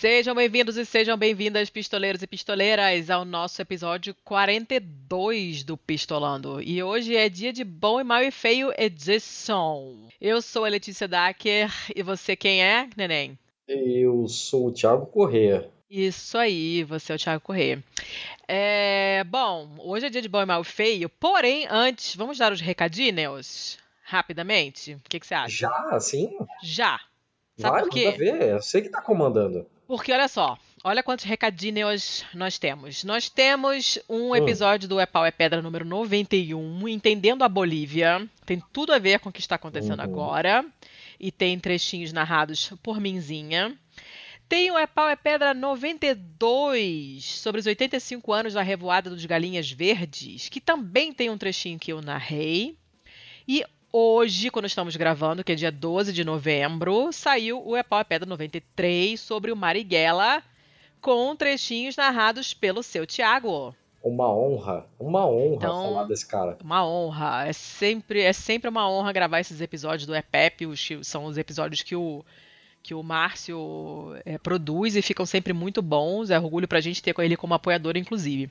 Sejam bem-vindos e sejam bem-vindas, pistoleiros e pistoleiras, ao nosso episódio 42 do Pistolando. E hoje é dia de Bom e Mal e Feio Edition. Eu sou a Letícia Dacker e você quem é, neném? Eu sou o Thiago Corrêa. Isso aí, você é o Thiago Corrêa. É, bom, hoje é dia de Bom e Mal e Feio, porém, antes, vamos dar os recadinhos rapidamente? O que, que você acha? Já, assim? Já. Sabe Vai, por quê? ver. Eu sei que tá comandando. Porque olha só, olha quantos recadinhos nós temos. Nós temos um Hum. episódio do É Pau é Pedra número 91, Entendendo a Bolívia. Tem tudo a ver com o que está acontecendo Uhum. agora. E tem trechinhos narrados por Minzinha. Tem o É Pau é Pedra 92, sobre os 85 anos da Revoada dos Galinhas Verdes, que também tem um trechinho que eu narrei. E hoje, quando estamos gravando, que é dia 12 de novembro, saiu o É Pau é Pedra 93 sobre o Marighella, com trechinhos narrados pelo seu Tiago. Uma honra. Uma honra Então- falar desse cara. Uma honra. É sempre, é sempre uma honra gravar esses episódios do EPEP. Os, que são os episódios que o, que o Márcio é, produz e ficam sempre muito bons. É orgulho pra gente ter ele como apoiador, inclusive.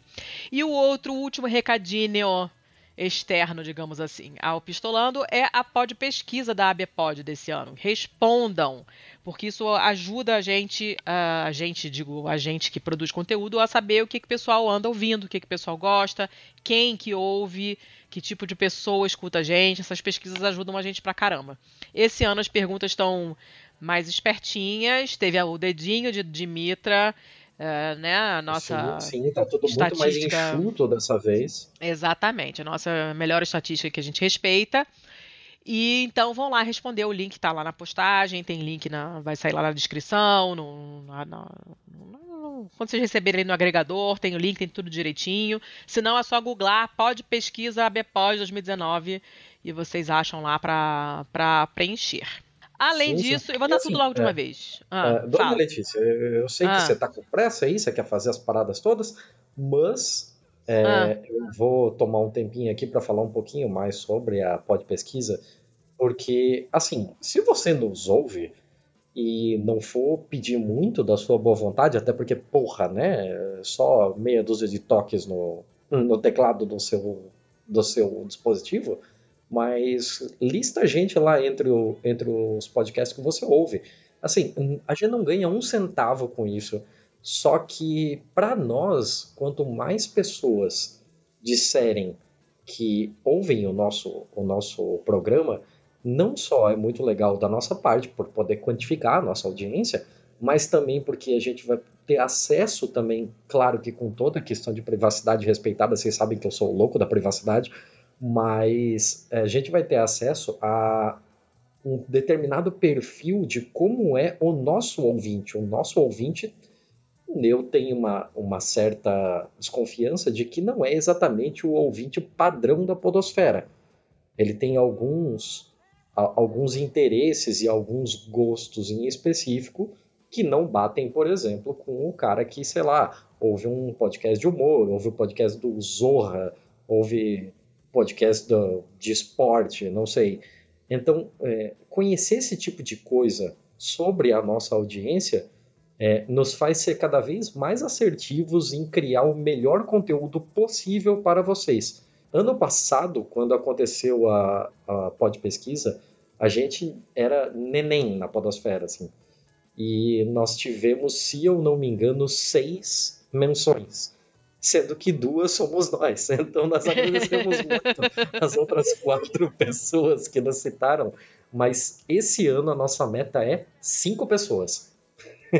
E o outro último recadinho externo, digamos assim, ao Pistolando é a pod pesquisa da ABPOD desse ano. Respondam, porque isso ajuda a gente, a gente, digo, a gente que produz conteúdo, a saber o que, que o pessoal anda ouvindo, o que, que o pessoal gosta, quem que ouve, que tipo de pessoa escuta a gente. Essas pesquisas ajudam a gente pra caramba. Esse ano as perguntas estão mais espertinhas, teve o dedinho de, de Eh, né? A nossa. Sim, sim, tá tudo muito mais estatística- enxuto dessa vez. Exatamente, a nossa melhor estatística que a gente respeita. E então vão lá responder, o link tá lá na postagem, tem link na. Vai sair lá na descrição, no, na- na- no- quando vocês receberem no agregador, tem o link, tem tudo direitinho. Se não, é só googlar, pode pesquisa ABPOD 2019 e vocês acham lá pra preencher. Além Sim, sim. disso, eu vou dar assim, tudo logo de é, uma vez. Ah, É, Dona fala. Letícia, eu eu sei Ah. que você tá com pressa aí, você quer fazer as paradas todas, mas é, Ah. eu vou tomar um tempinho aqui para falar um pouquinho mais sobre a pod pesquisa, porque, assim, se você nos ouve e não for pedir muito da sua boa vontade, até porque, porra, né, só meia dúzia de toques no, no teclado do seu, do seu dispositivo, mas lista a gente lá entre, o, entre os podcasts que você ouve. Assim, a gente não ganha um centavo com isso. Só que, para nós, quanto mais pessoas disserem que ouvem o nosso, o nosso programa, não só é muito legal da nossa parte, por poder quantificar a nossa audiência, mas também porque a gente vai ter acesso também, claro que com toda a questão de privacidade respeitada, vocês sabem que eu sou louco da privacidade, mas é, a gente vai ter acesso a um determinado perfil de como é o nosso ouvinte. O nosso ouvinte, eu tenho uma, uma certa desconfiança de que não é exatamente o ouvinte padrão da podosfera. Ele tem alguns, alguns interesses e alguns gostos em específico que não batem, por exemplo, com o cara que, sei lá, ouve um podcast de humor, ouve o podcast do Zorra, ouve podcast do, de esporte, não sei. Então, é, conhecer esse tipo de coisa sobre a nossa audiência é, nos faz ser cada vez mais assertivos em criar o melhor conteúdo possível para vocês. Ano passado, quando aconteceu a, a pod pesquisa, a gente era neném na podosfera, assim. E nós tivemos, se eu não me engano, seis menções. Sendo que duas somos nós. Então nós agradecemos muito as outras quatro pessoas que nos citaram. Mas esse ano a nossa meta é cinco pessoas.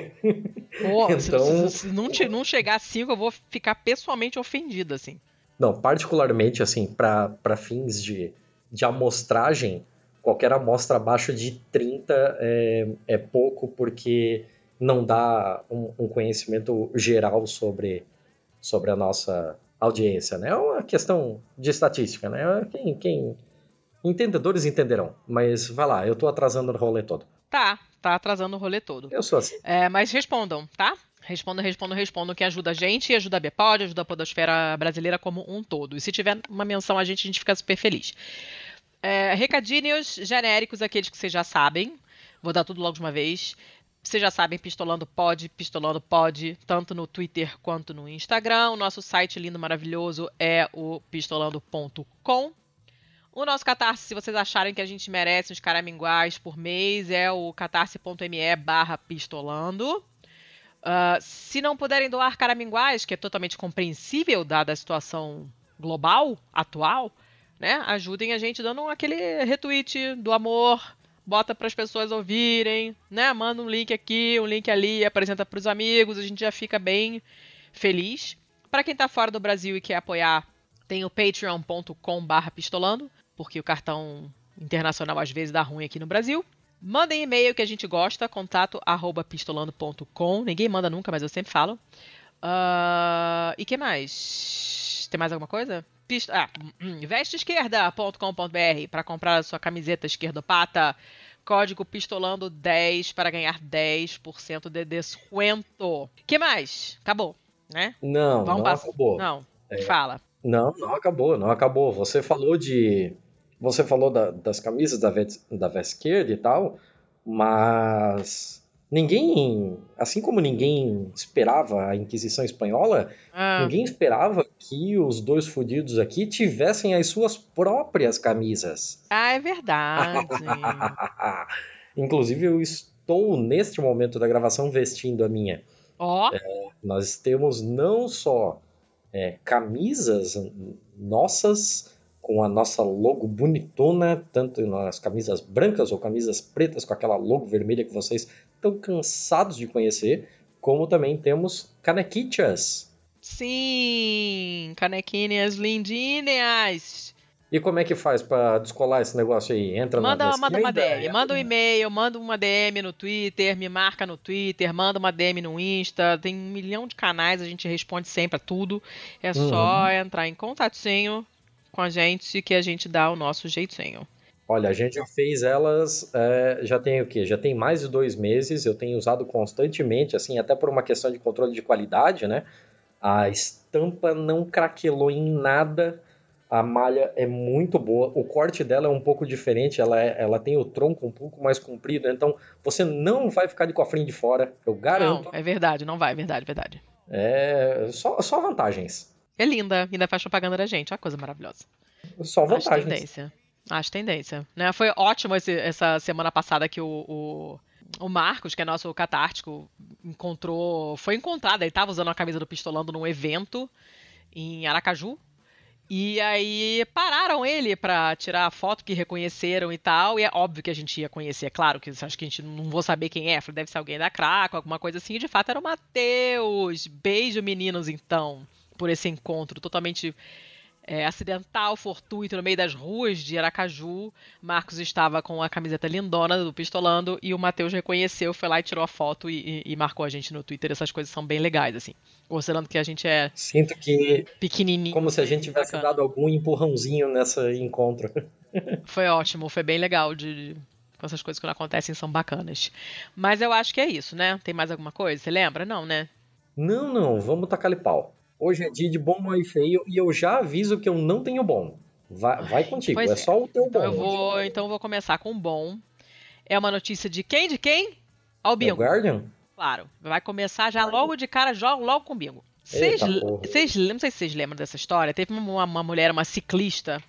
Pô, se- Então- se, se não, te- não chegar a 5, eu vou ficar pessoalmente ofendido, assim. Não, particularmente assim, para fins de, de amostragem, qualquer amostra abaixo de 30 é, é pouco, porque não dá um, um conhecimento geral sobre, sobre a nossa audiência, né? É uma questão de estatística, né? Quem, quem... Entendedores entenderão, mas vai lá, eu tô atrasando o rolê todo. Tá, tá atrasando o rolê todo. Eu sou assim. É, mas respondam, tá? Respondam, respondam, respondam, que ajuda a gente, ajuda a Bpod, ajuda a Podosfera Brasileira como um todo. E se tiver uma menção a gente, a gente fica super feliz. É, recadinhos genéricos, aqueles que vocês já sabem. Vou dar tudo logo de uma vez. Vocês já sabem, Pistolando pode, Pistolando pode, tanto no Twitter quanto no Instagram. O nosso site lindo, maravilhoso é o pistolando.com. O nosso catarse, se vocês acharem que a gente merece uns caraminguais por mês, é o catarse.me barra pistolando. Uh, se não puderem doar caraminguais, que é totalmente compreensível dada a situação global atual, né? Ajudem a gente dando aquele retweet do amor, bota para as pessoas ouvirem, né? Manda um link aqui, um link ali, apresenta para os amigos, a gente já fica bem feliz. Para quem está fora do Brasil e quer apoiar, tem o patreon.com/pistolando, porque o cartão internacional às vezes dá ruim aqui no Brasil. Mandem e-mail que a gente gosta, contato arroba pistolando.com. Ninguém manda nunca, mas eu sempre falo. Uh, e que mais? Tem mais alguma coisa? Pist ah, vesteesquerda.com.br para comprar a sua camiseta esquerdopata. Código pistolando 10 para ganhar 10% de desconto. que mais? Acabou, né? Não, Vamos não acabou. Não, é. fala. Não, não acabou, não acabou. Você falou de. Você falou da, das camisas da, da esquerda e tal, mas Ninguém, assim como ninguém esperava a Inquisição Espanhola, ah. ninguém esperava que os dois fudidos aqui tivessem as suas próprias camisas. Ah, é verdade. Inclusive, eu estou, neste momento da gravação, vestindo a minha. Ó. Oh. É, nós temos não só é, camisas nossas com a nossa logo bonitona, tanto nas camisas brancas ou camisas pretas com aquela logo vermelha que vocês estão cansados de conhecer, como também temos canequitas. Sim, canequinhas lindinhas. E como é que faz para descolar esse negócio aí? Entra manda, na manda uma DM, manda um e-mail, manda uma DM no Twitter, me marca no Twitter, manda uma DM no Insta, tem um milhão de canais, a gente responde sempre a tudo. É uhum. só entrar em contatinho com a gente que a gente dá o nosso jeitinho. Olha, a gente já fez elas, é, já tem o quê? Já tem mais de dois meses, eu tenho usado constantemente, assim, até por uma questão de controle de qualidade, né? A estampa não craquelou em nada, a malha é muito boa, o corte dela é um pouco diferente, ela, é, ela tem o tronco um pouco mais comprido, então você não vai ficar de cofrinho de fora, eu garanto. Não, é verdade, não vai, é verdade, verdade. É, só, só vantagens. É linda, ainda faz propaganda da gente, é uma coisa maravilhosa. Só vantagens. Acho tendência. Acho tendência. Né? Foi ótimo esse, essa semana passada que o, o, o, Marcos, que é nosso catártico, encontrou. Foi encontrado, ele estava usando a camisa do Pistolando num evento em Aracaju. E aí pararam ele para tirar a foto que reconheceram e tal. E é óbvio que a gente ia conhecer, é claro que acho que a gente não vou saber quem é. Deve ser alguém da Craco, alguma coisa assim. E de fato era o Matheus. Beijo, meninos, então por esse encontro totalmente é, acidental, fortuito, no meio das ruas de Aracaju. Marcos estava com a camiseta lindona do Pistolando e o Matheus reconheceu, foi lá e tirou a foto e, e, e, marcou a gente no Twitter. Essas coisas são bem legais, assim. Considerando que a gente é. Sinto que. Pequenininho. Como se a gente tivesse bacana. dado algum empurrãozinho nessa encontro. Foi ótimo, foi bem legal de, com essas coisas que não acontecem são bacanas. Mas eu acho que é isso, né? Tem mais alguma coisa? Você lembra? Não, né? Não, não. Vamos tacar-lhe pau. Hoje é dia de bom, mal e feio e eu já aviso que eu não tenho bom. Vai, vai contigo, é, é, só o teu então bom. Eu vou, então eu vou começar com bom. É uma notícia de quem? De quem? Ao bingo. The Guardian? Claro. Vai começar já logo de cara, jogo logo com bingo. Vocês, não sei se vocês lembram dessa história. Teve uma, uma mulher, uma ciclista,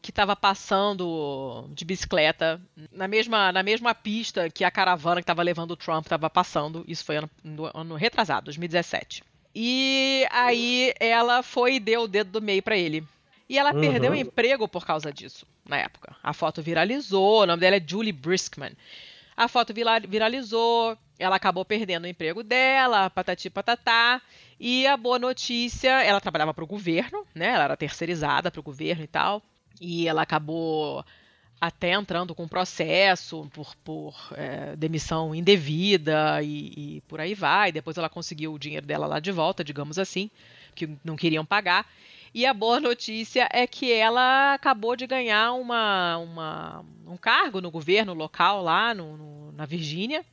que estava passando de bicicleta na mesma, na mesma pista que a caravana que estava levando o Trump estava passando. Isso foi ano, ano retrasado, 2017. E aí ela foi e deu o dedo do meio para ele. E ela uhum. perdeu o emprego por causa disso, na época. A foto viralizou, o nome dela é Julie Briskman. A foto viralizou, ela acabou perdendo o emprego dela, patati patatá. E a boa notícia, ela trabalhava para o governo, né? Ela era terceirizada para o governo e tal. E ela acabou até entrando com processo por, por é, demissão indevida e, e, por aí vai. Depois ela conseguiu o dinheiro dela lá de volta, digamos assim, que não queriam pagar. E a boa notícia é que ela acabou de ganhar uma, uma um cargo no governo local lá no, no, na Virgínia,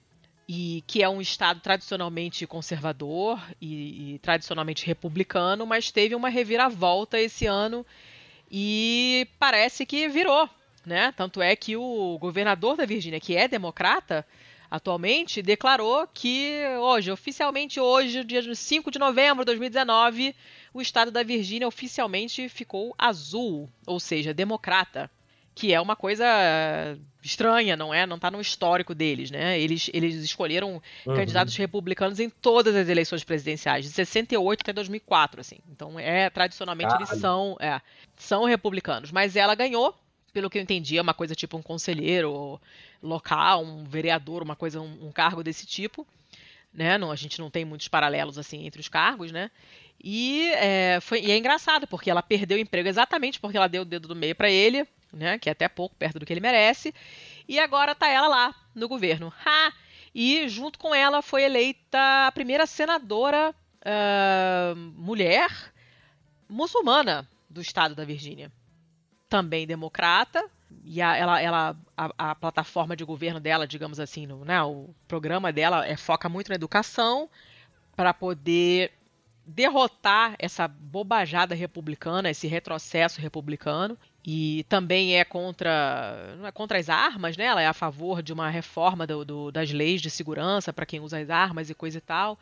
e que é um estado tradicionalmente conservador e, e tradicionalmente republicano, mas teve uma reviravolta esse ano e parece que virou né? Tanto é que o governador da Virgínia, que é democrata, atualmente, declarou que hoje, oficialmente hoje, dia 5 de novembro de 2019, o estado da Virgínia oficialmente ficou azul, ou seja, democrata que é uma coisa estranha, não é? Não está no histórico deles, né? Eles, eles escolheram uhum. candidatos republicanos em todas as eleições presidenciais, de 68 até 2004, assim. Então, é tradicionalmente Caralho. eles são, é, são republicanos, mas ela ganhou, pelo que eu entendi, é uma coisa tipo um conselheiro local, um vereador, uma coisa, um, um cargo desse tipo. Né? Não, a gente não tem muitos paralelos assim entre os cargos, né? E é, foi, e é engraçado, porque ela perdeu o emprego exatamente porque ela deu o dedo do meio para ele, né? Que é até pouco perto do que ele merece. E agora tá ela lá no governo. Ha! E junto com ela foi eleita a primeira senadora uh, mulher muçulmana do estado da Virgínia. Também democrata. E a, ela, ela a, a, plataforma de governo dela, digamos assim, no, né, o programa dela é, foca muito na educação para poder derrotar essa bobajada republicana, esse retrocesso republicano e também é contra não é contra as armas, né? Ela é a favor de uma reforma do, do, das leis de segurança para quem usa as armas e coisa e tal.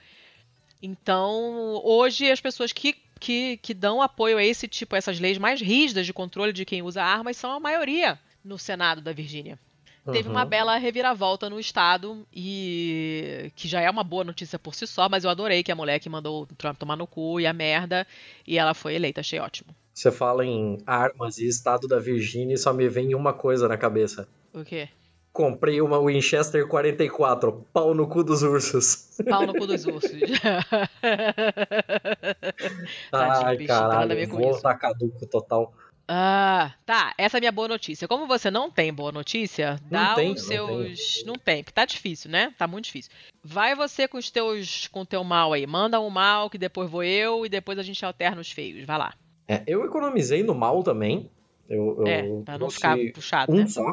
Então, hoje as pessoas que, que, que dão apoio a esse tipo, a essas leis mais rígidas de controle de quem usa armas são a maioria no Senado da Virgínia. Uhum. Teve uma bela reviravolta no estado e que já é uma boa notícia por si só, mas eu adorei que a mulher que mandou o Trump tomar no cu e a merda e ela foi eleita, achei ótimo. Você fala em armas e estado da Virgínia e só me vem uma coisa na cabeça. O quê? Comprei uma Winchester 44, pau no cu dos ursos. Pau no cu dos ursos. Ai, bicho, caralho, vou tá caduco total. Ah, tá. Essa é a minha boa notícia. Como você não tem boa notícia, dá não tem, os seus. Não, não tem, porque tá difícil, né? Tá muito difícil. Vai você com os teus. com o teu mal aí. Manda um mal, que depois vou eu, e depois a gente alterna os feios. Vai lá. É, eu economizei no mal também. Eu, eu é, pra não ficar puxado, um né? só.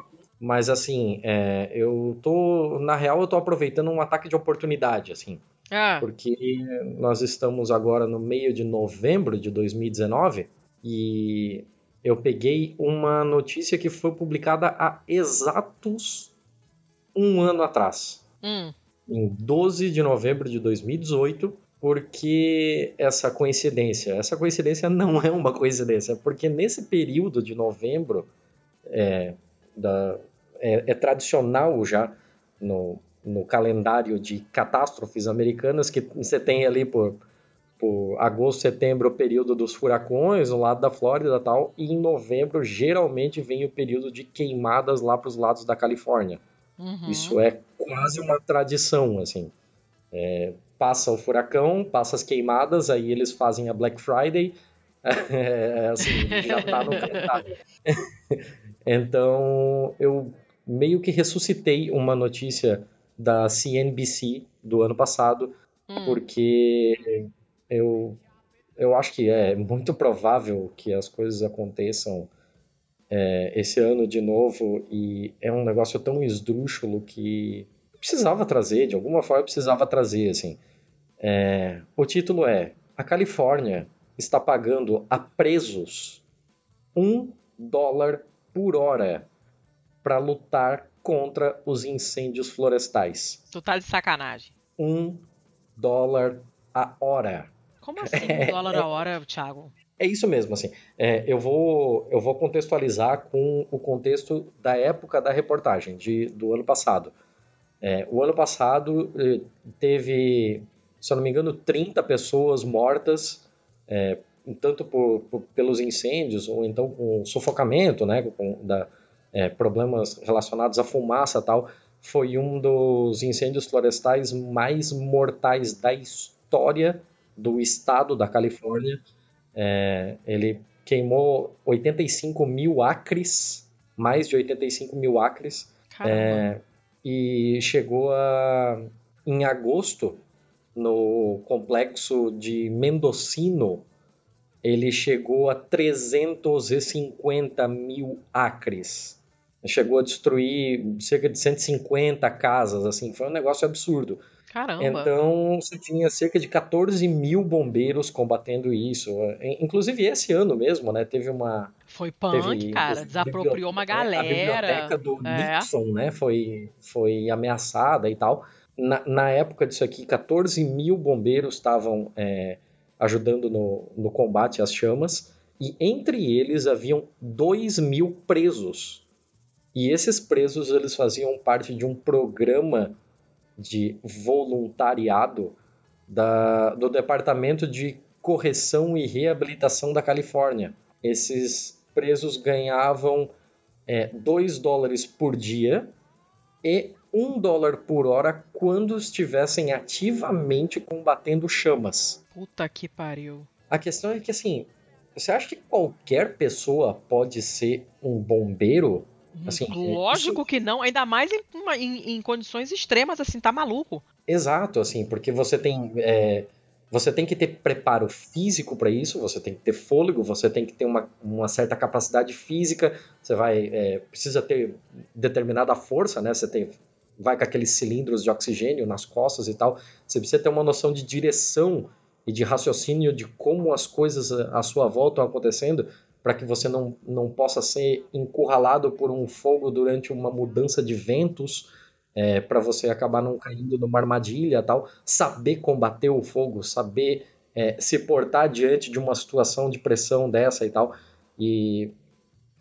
Mas assim, é, eu tô. Na real, eu tô aproveitando um ataque de oportunidade, assim. Ah. Porque nós estamos agora no meio de novembro de 2019 e eu peguei uma notícia que foi publicada há exatos um ano atrás. Hum. Em 12 de novembro de 2018, porque essa coincidência? Essa coincidência não é uma coincidência, porque nesse período de novembro é, da, é, é tradicional já no, no calendário de catástrofes americanas que você tem ali por, por agosto, setembro o período dos furacões no lado da Flórida e tal, e em novembro geralmente vem o período de queimadas lá para os lados da Califórnia. Uhum. Isso é quase uma tradição, assim. É, passa o furacão, passa as queimadas, aí eles fazem a Black Friday, é, assim, já tá no calendário. então, eu meio que ressuscitei uma notícia da CNBC do ano passado, hum. porque eu, eu acho que é muito provável que as coisas aconteçam é, esse ano de novo, e é um negócio tão esdrúxulo que precisava trazer, de alguma forma precisava trazer, assim. É, o título é A Califórnia está pagando a presos um dólar por hora para lutar contra os incêndios florestais. Tu tá de sacanagem. Um dólar a hora. Como assim um dólar a hora, Thiago? É isso mesmo, assim. É, eu, vou, eu vou contextualizar com o contexto da época da reportagem, de, do ano passado. É, o ano passado eh, teve se eu não me engano, 30 pessoas mortas, é, tanto por, por, pelos incêndios ou então com sufocamento, né, com da, é, problemas relacionados à fumaça tal, foi um dos incêndios florestais mais mortais da história do estado da Califórnia. É, ele queimou 85 mil acres, mais de 85 mil acres, é, e chegou a, em agosto no complexo de Mendocino, ele chegou a 350 mil acres. Chegou a destruir cerca de 150 casas, assim, foi um negócio absurdo. Caramba. Então você tinha cerca de 14 mil bombeiros combatendo isso. Inclusive esse ano mesmo, né? Teve uma. Foi punk, teve, cara. Desapropriou uma galera. A biblioteca do é. Nixon, né? Foi, foi ameaçada e tal. Na, na época disso aqui, 14 mil bombeiros estavam é, ajudando no, no combate às chamas. E entre eles haviam 2 mil presos. E esses presos eles faziam parte de um programa de voluntariado da, do Departamento de Correção e Reabilitação da Califórnia. Esses presos ganhavam 2 é, dólares por dia e 1 um dólar por hora quando estivessem ativamente combatendo chamas. Puta que pariu. A questão é que, assim, você acha que qualquer pessoa pode ser um bombeiro? Assim, Lógico isso... que não, ainda mais em, em, em, condições extremas, assim, tá maluco. Exato, assim, porque você tem. É, você tem que ter preparo físico para isso, você tem que ter fôlego, você tem que ter uma, uma certa capacidade física, você vai. É, precisa ter determinada força, né? Você tem, vai com aqueles cilindros de oxigênio nas costas e tal. Você precisa ter uma noção de direção e de raciocínio de como as coisas à sua volta estão acontecendo para que você não, não possa ser encurralado por um fogo durante uma mudança de ventos, é, para você acabar não caindo numa armadilha tal. Saber combater o fogo, saber é, se portar diante de uma situação de pressão dessa e tal. E,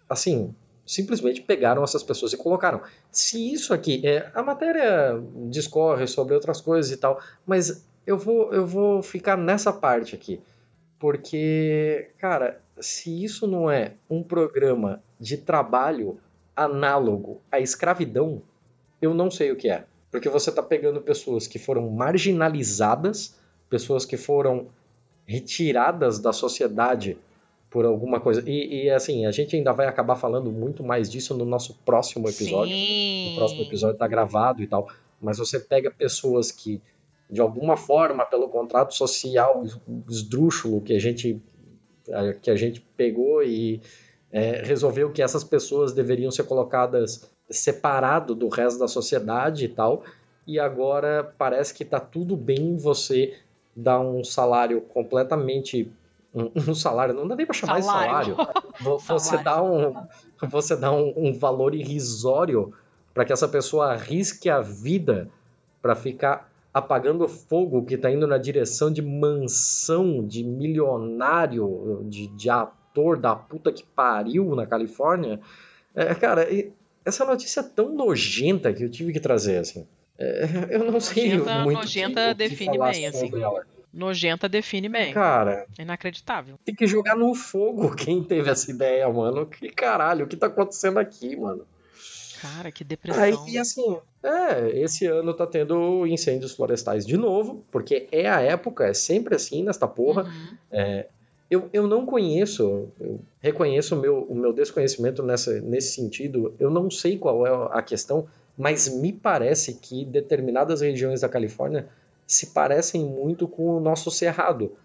assim, simplesmente pegaram essas pessoas e colocaram. Se isso aqui, é, a matéria discorre sobre outras coisas e tal, mas eu vou, eu vou ficar nessa parte aqui. Porque, cara, se isso não é um programa de trabalho análogo à escravidão, eu não sei o que é. Porque você está pegando pessoas que foram marginalizadas, pessoas que foram retiradas da sociedade por alguma coisa. E, e, assim, a gente ainda vai acabar falando muito mais disso no nosso próximo episódio. Sim. O próximo episódio está gravado e tal. Mas você pega pessoas que, de alguma forma, pelo contrato social esdrúxulo que a gente que a gente pegou e é, resolveu que essas pessoas deveriam ser colocadas separado do resto da sociedade e tal. E agora parece que está tudo bem você dar um salário completamente um, um salário, não dá nem para chamar salário. de salário. Você salário. dá um você dá um, um valor irrisório para que essa pessoa arrisque a vida para ficar apagando fogo que está indo na direção de mansão de milionário, de, de ator da puta que pariu na Califórnia. É, cara, essa notícia é tão nojenta que eu tive que trazer, assim. É, eu não sei nojenta, muito Nojenta que, define que bem, assim. Ela. Nojenta define bem. Cara. Inacreditável. Tem que jogar no fogo quem teve essa ideia, mano. Que caralho, o que tá acontecendo aqui, mano? Cara, que depressão. Aí, assim, é, esse ano tá tendo incêndios florestais de novo, porque é a época, é sempre assim nesta porra. Uhum. É, eu, eu não conheço, eu reconheço o meu, o meu desconhecimento nessa, nesse sentido, eu não sei qual é a questão, mas me parece que determinadas regiões da Califórnia se parecem muito com o nosso cerrado.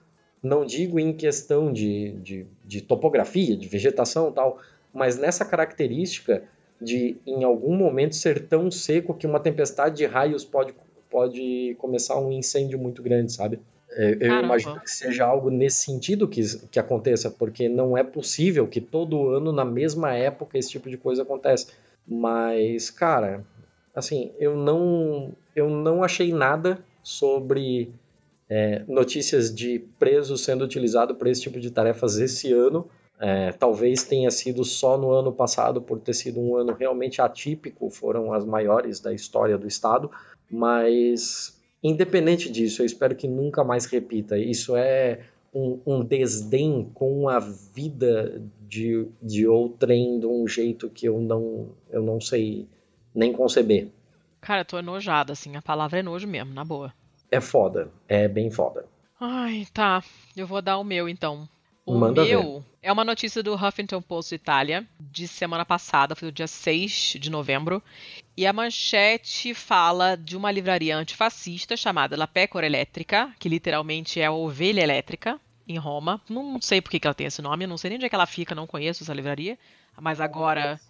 Não digo em questão de, de, de topografia, de vegetação tal, mas nessa característica de em algum momento ser tão seco que uma tempestade de raios pode, pode começar um incêndio muito grande, sabe? É, eu Caramba. imagino que seja algo nesse sentido que, que aconteça, porque não é possível que todo ano, na mesma época, esse tipo de coisa aconteça. Mas, cara, assim, eu não, eu não achei nada sobre é, notícias de presos sendo utilizado para esse tipo de tarefas esse ano. É, talvez tenha sido só no ano passado, por ter sido um ano realmente atípico, foram as maiores da história do Estado, mas independente disso, eu espero que nunca mais repita. Isso é um, um desdém com a vida de, de outrem de um jeito que eu não, eu não sei nem conceber. Cara, eu tô enojada, assim, a palavra é nojo mesmo, na boa. É foda, é bem foda. Ai, tá. Eu vou dar o meu então. O Manda meu ver. é uma notícia do Huffington Post Itália, de semana passada, foi do dia 6 de novembro. E a manchete fala de uma livraria antifascista chamada La Pecora Elétrica, que literalmente é a ovelha elétrica, em Roma. Não sei por que ela tem esse nome, não sei nem onde é que ela fica, não conheço essa livraria. Mas agora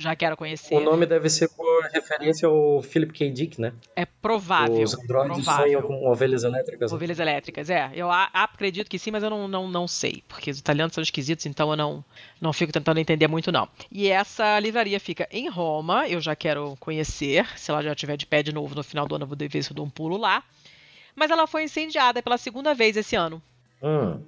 já quero conhecer. O nome deve ser por referência ao Philip K. Dick, né? É provável. Os androides provável. sonham com ovelhas elétricas. Ovelhas elétricas, é. Eu acredito que sim, mas eu não, não, não sei. Porque os italianos são esquisitos, então eu não, não fico tentando entender muito, não. E essa livraria fica em Roma, eu já quero conhecer. Se ela já estiver de pé de novo no final do ano, eu vou ver se eu dou um pulo lá. Mas ela foi incendiada pela segunda vez esse ano. Hum.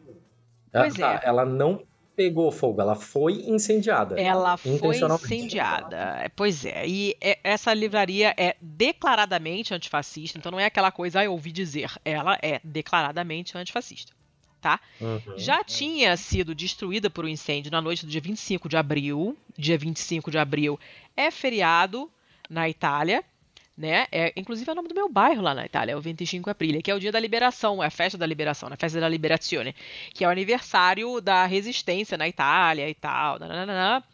Pois Ah, tá, Ela não pegou fogo, ela foi incendiada. Ela foi incendiada. É, Pois é. E é- essa livraria é declaradamente antifascista, então não é aquela coisa, ah, eu ouvi dizer. Ela é declaradamente antifascista. Tá? Uhum. Já tinha sido destruída por um incêndio na noite do dia 25 de abril. Dia 25 de abril é feriado na Itália. Né? É, inclusive é o nome do meu bairro lá na Itália, é o 25 Aprile, que é o dia da liberação, é a festa da liberação, né? a festa da liberazione, que é o aniversário da resistência na Itália e tal. nananana.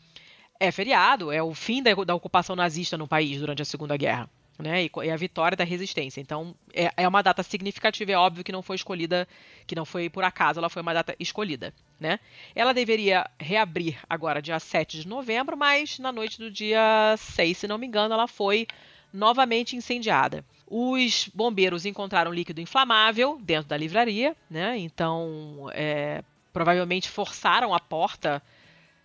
É feriado, é o fim da, da ocupação nazista no país durante a Segunda Guerra. Né, e, e a vitória da resistência. Então, é, é uma data significativa, é óbvio que não foi escolhida, que não foi por acaso, ela foi uma data escolhida. Né? Ela deveria reabrir agora dia 7 de novembro, mas na noite do dia 6, se não me engano, ela foi novamente incendiada. Os bombeiros encontraram líquido inflamável dentro da livraria, né? Então, é, provavelmente forçaram a porta.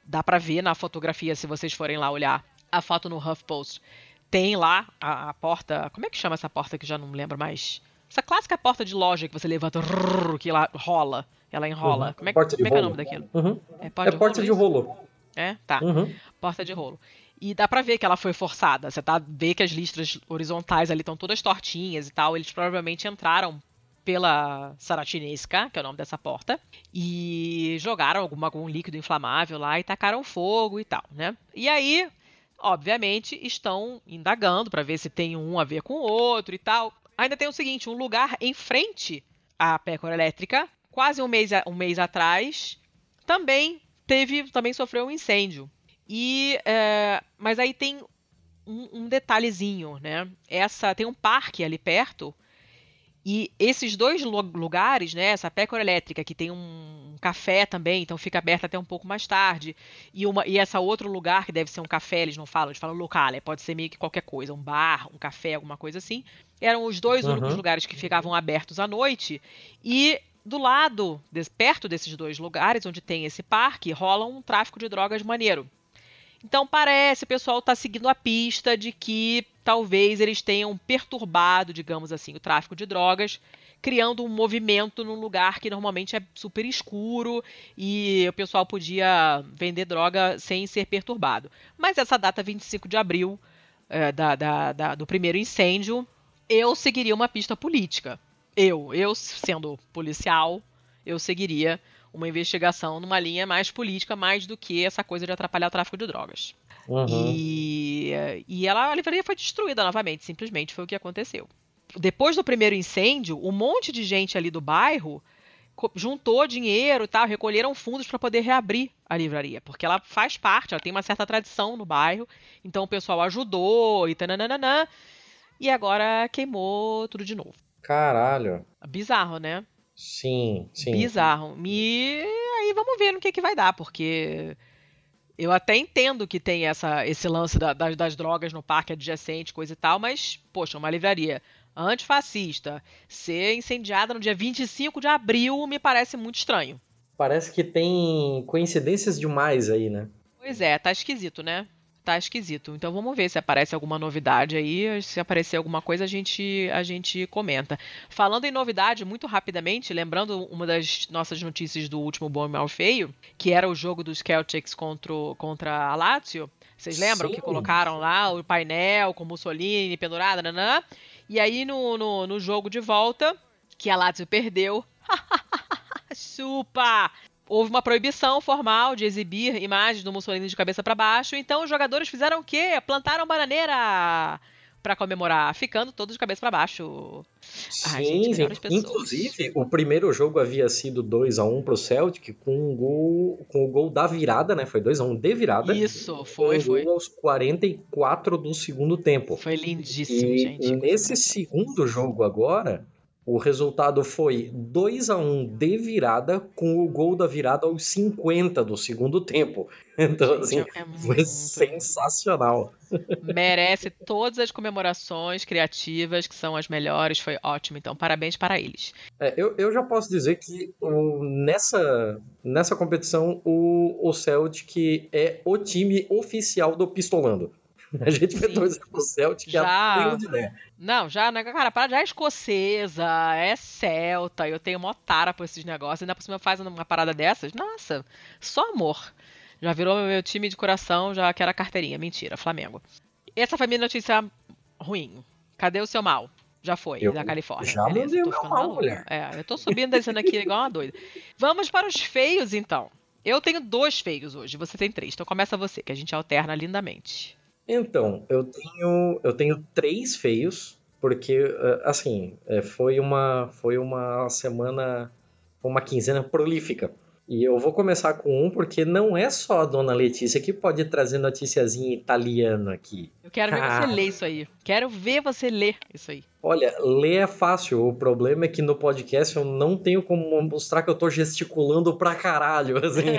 Dá pra ver na fotografia, se vocês forem lá olhar a foto no HuffPost. Tem lá a, a porta. Como é que chama essa porta que já não lembro mais? Essa clássica porta de loja que você levanta, rrr, que ela rola, ela enrola. Uhum. Como, é, de como é que é o rolo. nome daquilo? Uhum. É É porta de porta de rolo? rolo. isso? É, tá Uhum. porta de rolo. E dá pra ver que ela foi forçada. Você tá vê que as listras horizontais ali estão todas tortinhas e tal. Eles provavelmente entraram pela Saratinesca, que é o nome dessa porta, e jogaram algum líquido inflamável lá e tacaram fogo e tal, né? E aí, obviamente, estão indagando pra ver se tem um a ver com o outro e tal. Ainda tem o seguinte, um lugar em frente à Pécora Elétrica, quase um mês, um mês atrás, também teve, também sofreu um incêndio. E, é, mas aí tem um, um detalhezinho, né? Essa tem um parque ali perto e esses dois lu- lugares, né? Essa pécora elétrica que tem um café também, então fica aberta até um pouco mais tarde e uma e essa outro lugar que deve ser um café, eles não falam, eles falam local, pode ser meio que qualquer coisa, um bar, um café, alguma coisa assim. Eram os dois Uhum. únicos lugares que ficavam abertos à noite e do lado, perto desses dois lugares, onde tem esse parque, rola um tráfico de drogas maneiro. Então parece, o pessoal está seguindo a pista de que talvez eles tenham perturbado, digamos assim, o tráfico de drogas, criando um movimento num lugar que normalmente é super escuro e o pessoal podia vender droga sem ser perturbado. Mas essa data 25 de abril, eh, da- da- da- do primeiro incêndio, eu seguiria uma pista política. Eu, eu sendo policial, eu seguiria uma investigação numa linha mais política, mais do que essa coisa de atrapalhar o tráfico de drogas. Uhum. E, e ela, a livraria foi destruída novamente, simplesmente foi o que aconteceu. Depois do primeiro incêndio, um monte de gente ali do bairro juntou dinheiro e tal, recolheram fundos para poder reabrir a livraria, porque ela faz parte, ela tem uma certa tradição no bairro, então o pessoal ajudou e tananana, e agora queimou tudo de novo. Caralho. Bizarro, né? Sim, sim. Bizarro. E aí vamos ver no que, que vai dar, porque eu até entendo que tem essa, esse lance da- das, das drogas no parque adjacente, coisa e tal, mas, poxa, uma livraria antifascista ser incendiada no dia 25 de abril me parece muito estranho. Parece que tem coincidências demais aí, né? Pois é, tá esquisito, né? Tá esquisito. Então vamos ver se aparece alguma novidade aí. Se aparecer alguma coisa, a gente, a gente comenta. Falando em novidade, muito rapidamente, lembrando uma das nossas notícias do último Bom e Mal Feio, que era o jogo dos Celtics contra, contra a Lazio. Vocês lembram Sim. que colocaram lá o painel com Mussolini pendurada, nanã? E aí no, no, no jogo de volta, que a Lazio perdeu. Chupa! Houve uma proibição formal de exibir imagens do Mussolini de cabeça para baixo, então os jogadores fizeram o quê? Plantaram bananeira para comemorar, ficando todos de cabeça para baixo. Ai, gente, Sim, melhores pessoas. Inclusive, o primeiro jogo havia sido 2 a 1 pro Celtic com um gol, com o gol da virada, né? Foi 2 a 1 de virada. Isso, foi, um foi. aos 44 do segundo tempo. Foi lindíssimo, E gente. nesse segundo jogo agora, O resultado foi 2 a 1 de virada, com o gol da virada aos 50 do segundo tempo. Então, assim, é foi sensacional. Merece todas as comemorações criativas, que são as melhores, foi ótimo. Então, parabéns para eles. É, eu, eu já posso dizer que o, nessa, nessa competição, o, o Celtic é o time oficial do Pistolando. A gente vê dois pro Celtic já... ideia. Não, já, né, cara, para já é escocesa, é celta, eu tenho mó tara por esses negócios, ainda por cima faz uma parada dessas, nossa, só amor. Já virou meu time de coração, já quero a carteirinha, mentira, Flamengo. Essa foi minha notícia ruim. Cadê o seu mal? Já foi, eu da Califórnia. Já Beleza, mandei o meu mal, mulher. É, eu tô subindo descendo aqui igual uma doida. Vamos para os feios, então. Eu tenho dois feios hoje, você tem três. Então começa você, que a gente alterna lindamente. Então, eu tenho, eu tenho três feios, porque, eh, assim, eh, foi uma, foi uma semana, uma quinzena prolífica. E eu vou começar com um, porque não é só a dona Letícia que pode trazer noticiazinha italiana aqui. Eu quero ver você ler isso aí. Quero ver você ler isso aí. Olha, ler é fácil. O problema é que no podcast eu não tenho como mostrar que eu tô gesticulando pra caralho. Assim.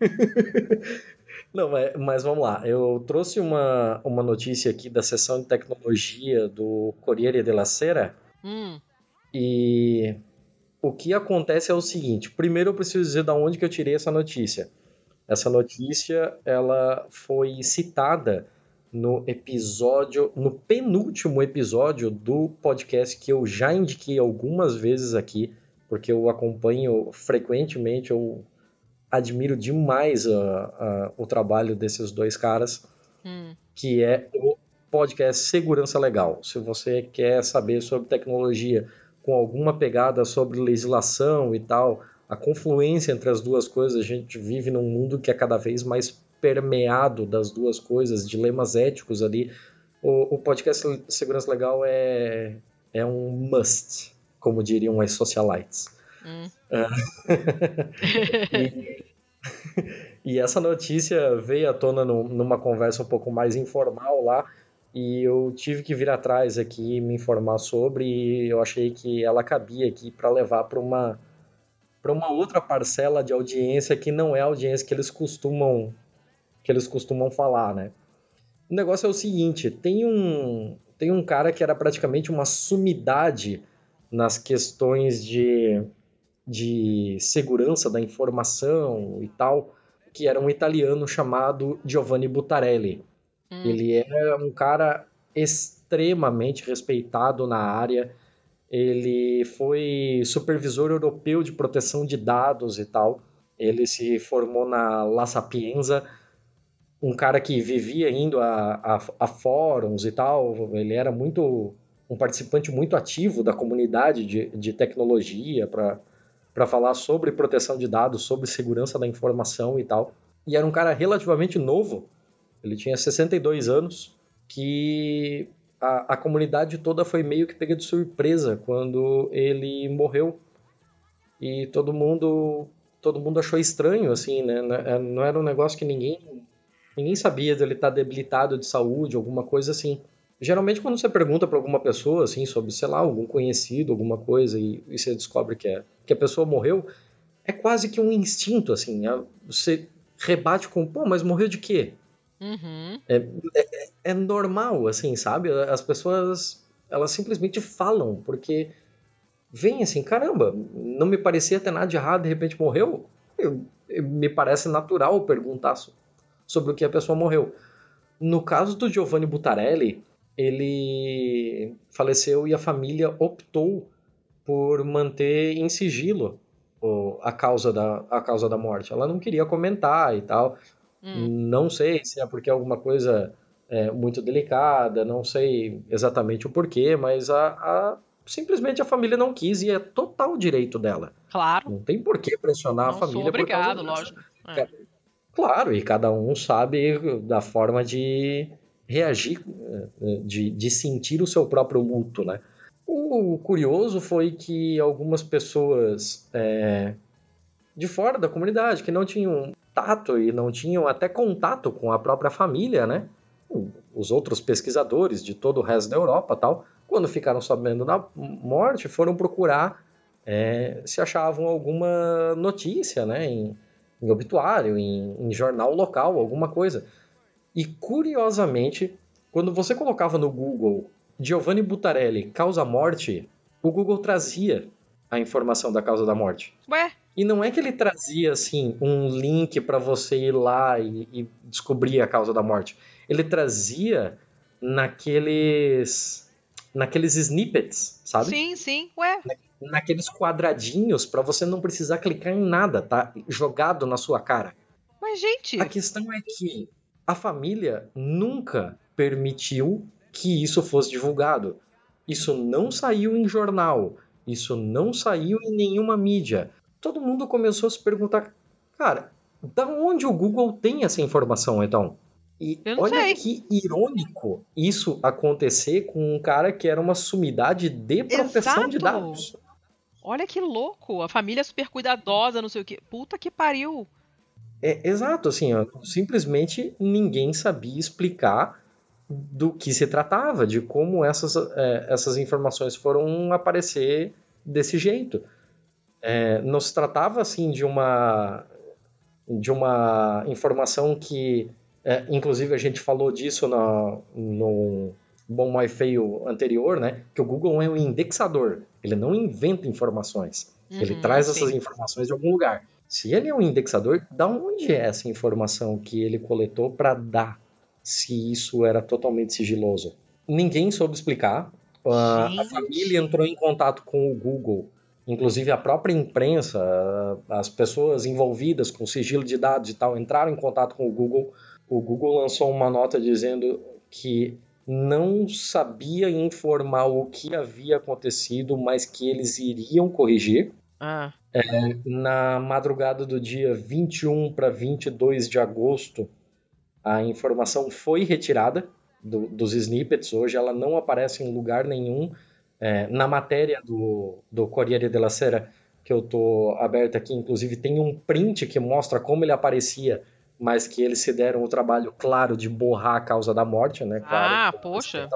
Não, mas, vamos lá. Eu trouxe uma, uma notícia aqui da seção de tecnologia do Corriere della Sera. Hum. E o que acontece é o seguinte. Primeiro eu preciso dizer de onde que eu tirei essa notícia. Essa notícia ela foi citada no episódio, no penúltimo episódio do podcast que eu já indiquei algumas vezes aqui, porque eu acompanho frequentemente, eu admiro demais o trabalho desses dois caras, hum. que é o podcast Segurança Legal. Se você quer saber sobre tecnologia com alguma pegada sobre legislação e tal, a confluência entre as duas coisas, a gente vive num mundo que é cada vez mais permeado das duas coisas, dilemas éticos ali. O, o podcast Segurança Legal é, é um must, como diriam as socialites. Hum. e, e, essa notícia veio à tona no, numa conversa um pouco mais informal lá, e eu tive que vir atrás aqui me informar sobre, e eu achei que ela cabia aqui para levar para uma para uma outra parcela de audiência que não é a audiência que eles costumam que eles costumam falar, né? O negócio é o seguinte, tem um tem um cara que era praticamente uma sumidade nas questões de de segurança da informação e tal, que era um italiano chamado Giovanni Buttarelli. Hum. Ele é um cara extremamente respeitado na área. Ele foi supervisor europeu de proteção de dados e tal. Ele se formou na La Sapienza, um cara que vivia indo a, a, a fóruns e tal. Ele era muito um participante muito ativo da comunidade de, de tecnologia para para falar sobre proteção de dados, sobre segurança da informação e tal. E era um cara relativamente novo, ele tinha 62 anos, que a, a comunidade toda foi meio que pega de surpresa quando ele morreu. E todo mundo todo mundo achou estranho, assim, né? Não era um negócio que ninguém ninguém sabia dele estar debilitado de saúde, alguma coisa assim. Geralmente, quando você pergunta para alguma pessoa, assim, sobre, sei lá, algum conhecido, alguma coisa, e, e, você descobre que, é, que a pessoa morreu, é quase que um instinto, assim. Você rebate com, pô, mas morreu de quê? Uhum. É, é, é, normal, assim, sabe? As pessoas, elas simplesmente falam, porque vem assim, caramba, não me parecia ter nada de errado, de repente morreu. Eu, eu, me parece natural perguntar sobre o que a pessoa morreu. No caso do Giovanni Buttarelli, ele faleceu e a família optou por manter em sigilo a causa da, a causa da morte. Ela não queria comentar e tal. Hum. Não sei se é porque é alguma coisa é, muito delicada, não sei exatamente o porquê, mas a, a, simplesmente a família não quis e é total direito dela. Claro. Não tem por que pressionar não a família. Sou obrigado, lógico. É. Claro, e cada um sabe da forma de reagir, eh, de, de sentir o seu próprio luto, né? O curioso foi que algumas pessoas é, de fora da comunidade, que não tinham tato e não tinham até contato com a própria família, né? Os outros pesquisadores de todo o resto da Europa tal, Quando ficaram sabendo da morte, foram procurar é, se achavam alguma notícia, né, em, em obituário, em, em jornal local, alguma coisa. E curiosamente, quando você colocava no Google Giovanni Butarelli causa morte, o Google trazia a informação da causa da morte. Ué? E não é que ele trazia assim um link para você ir lá e, e, descobrir a causa da morte. Ele trazia naqueles naqueles snippets, sabe? Sim, sim. Ué. Na, naqueles quadradinhos para você não precisar clicar em nada, tá jogado na sua cara. Mas gente, a questão é que a família nunca permitiu que isso fosse divulgado. Isso não saiu em jornal, isso não saiu em nenhuma mídia todo mundo começou a se perguntar, cara, da onde o Google tem essa informação, então? E olha sei. que irônico isso acontecer com um cara que era uma sumidade de proteção Exato. de dados. Olha que louco, a família super cuidadosa, não sei o que. Puta que pariu. É, exato, assim, ó, simplesmente ninguém sabia explicar do que se tratava, de como essas, é, essas informações foram aparecer desse jeito. É, não se tratava assim de uma de uma informação que, é, inclusive a gente falou disso no, no Bom Mais Feio anterior, né? Que o Google é um indexador, ele não inventa informações, uhum, ele traz sim. essas informações de algum lugar. Se ele é um indexador, da onde é essa informação que ele coletou para dar? Se isso era totalmente sigiloso, ninguém soube explicar. a família entrou em contato com o Google Inclusive a própria imprensa, as pessoas envolvidas com sigilo de dados e tal, entraram em contato com o Google. O Google lançou uma nota dizendo que não sabia informar o que havia acontecido, mas que eles iriam corrigir. Ah. É, na madrugada do dia 21 para 22 de agosto, a informação foi retirada do, dos snippets. Hoje ela não aparece em lugar nenhum é, na matéria do, do Corriere della Sera, que eu tô aberto aqui, inclusive tem um print que mostra como ele aparecia, mas que eles se deram o trabalho, claro, de borrar a causa da morte, né? Claro, ah, poxa,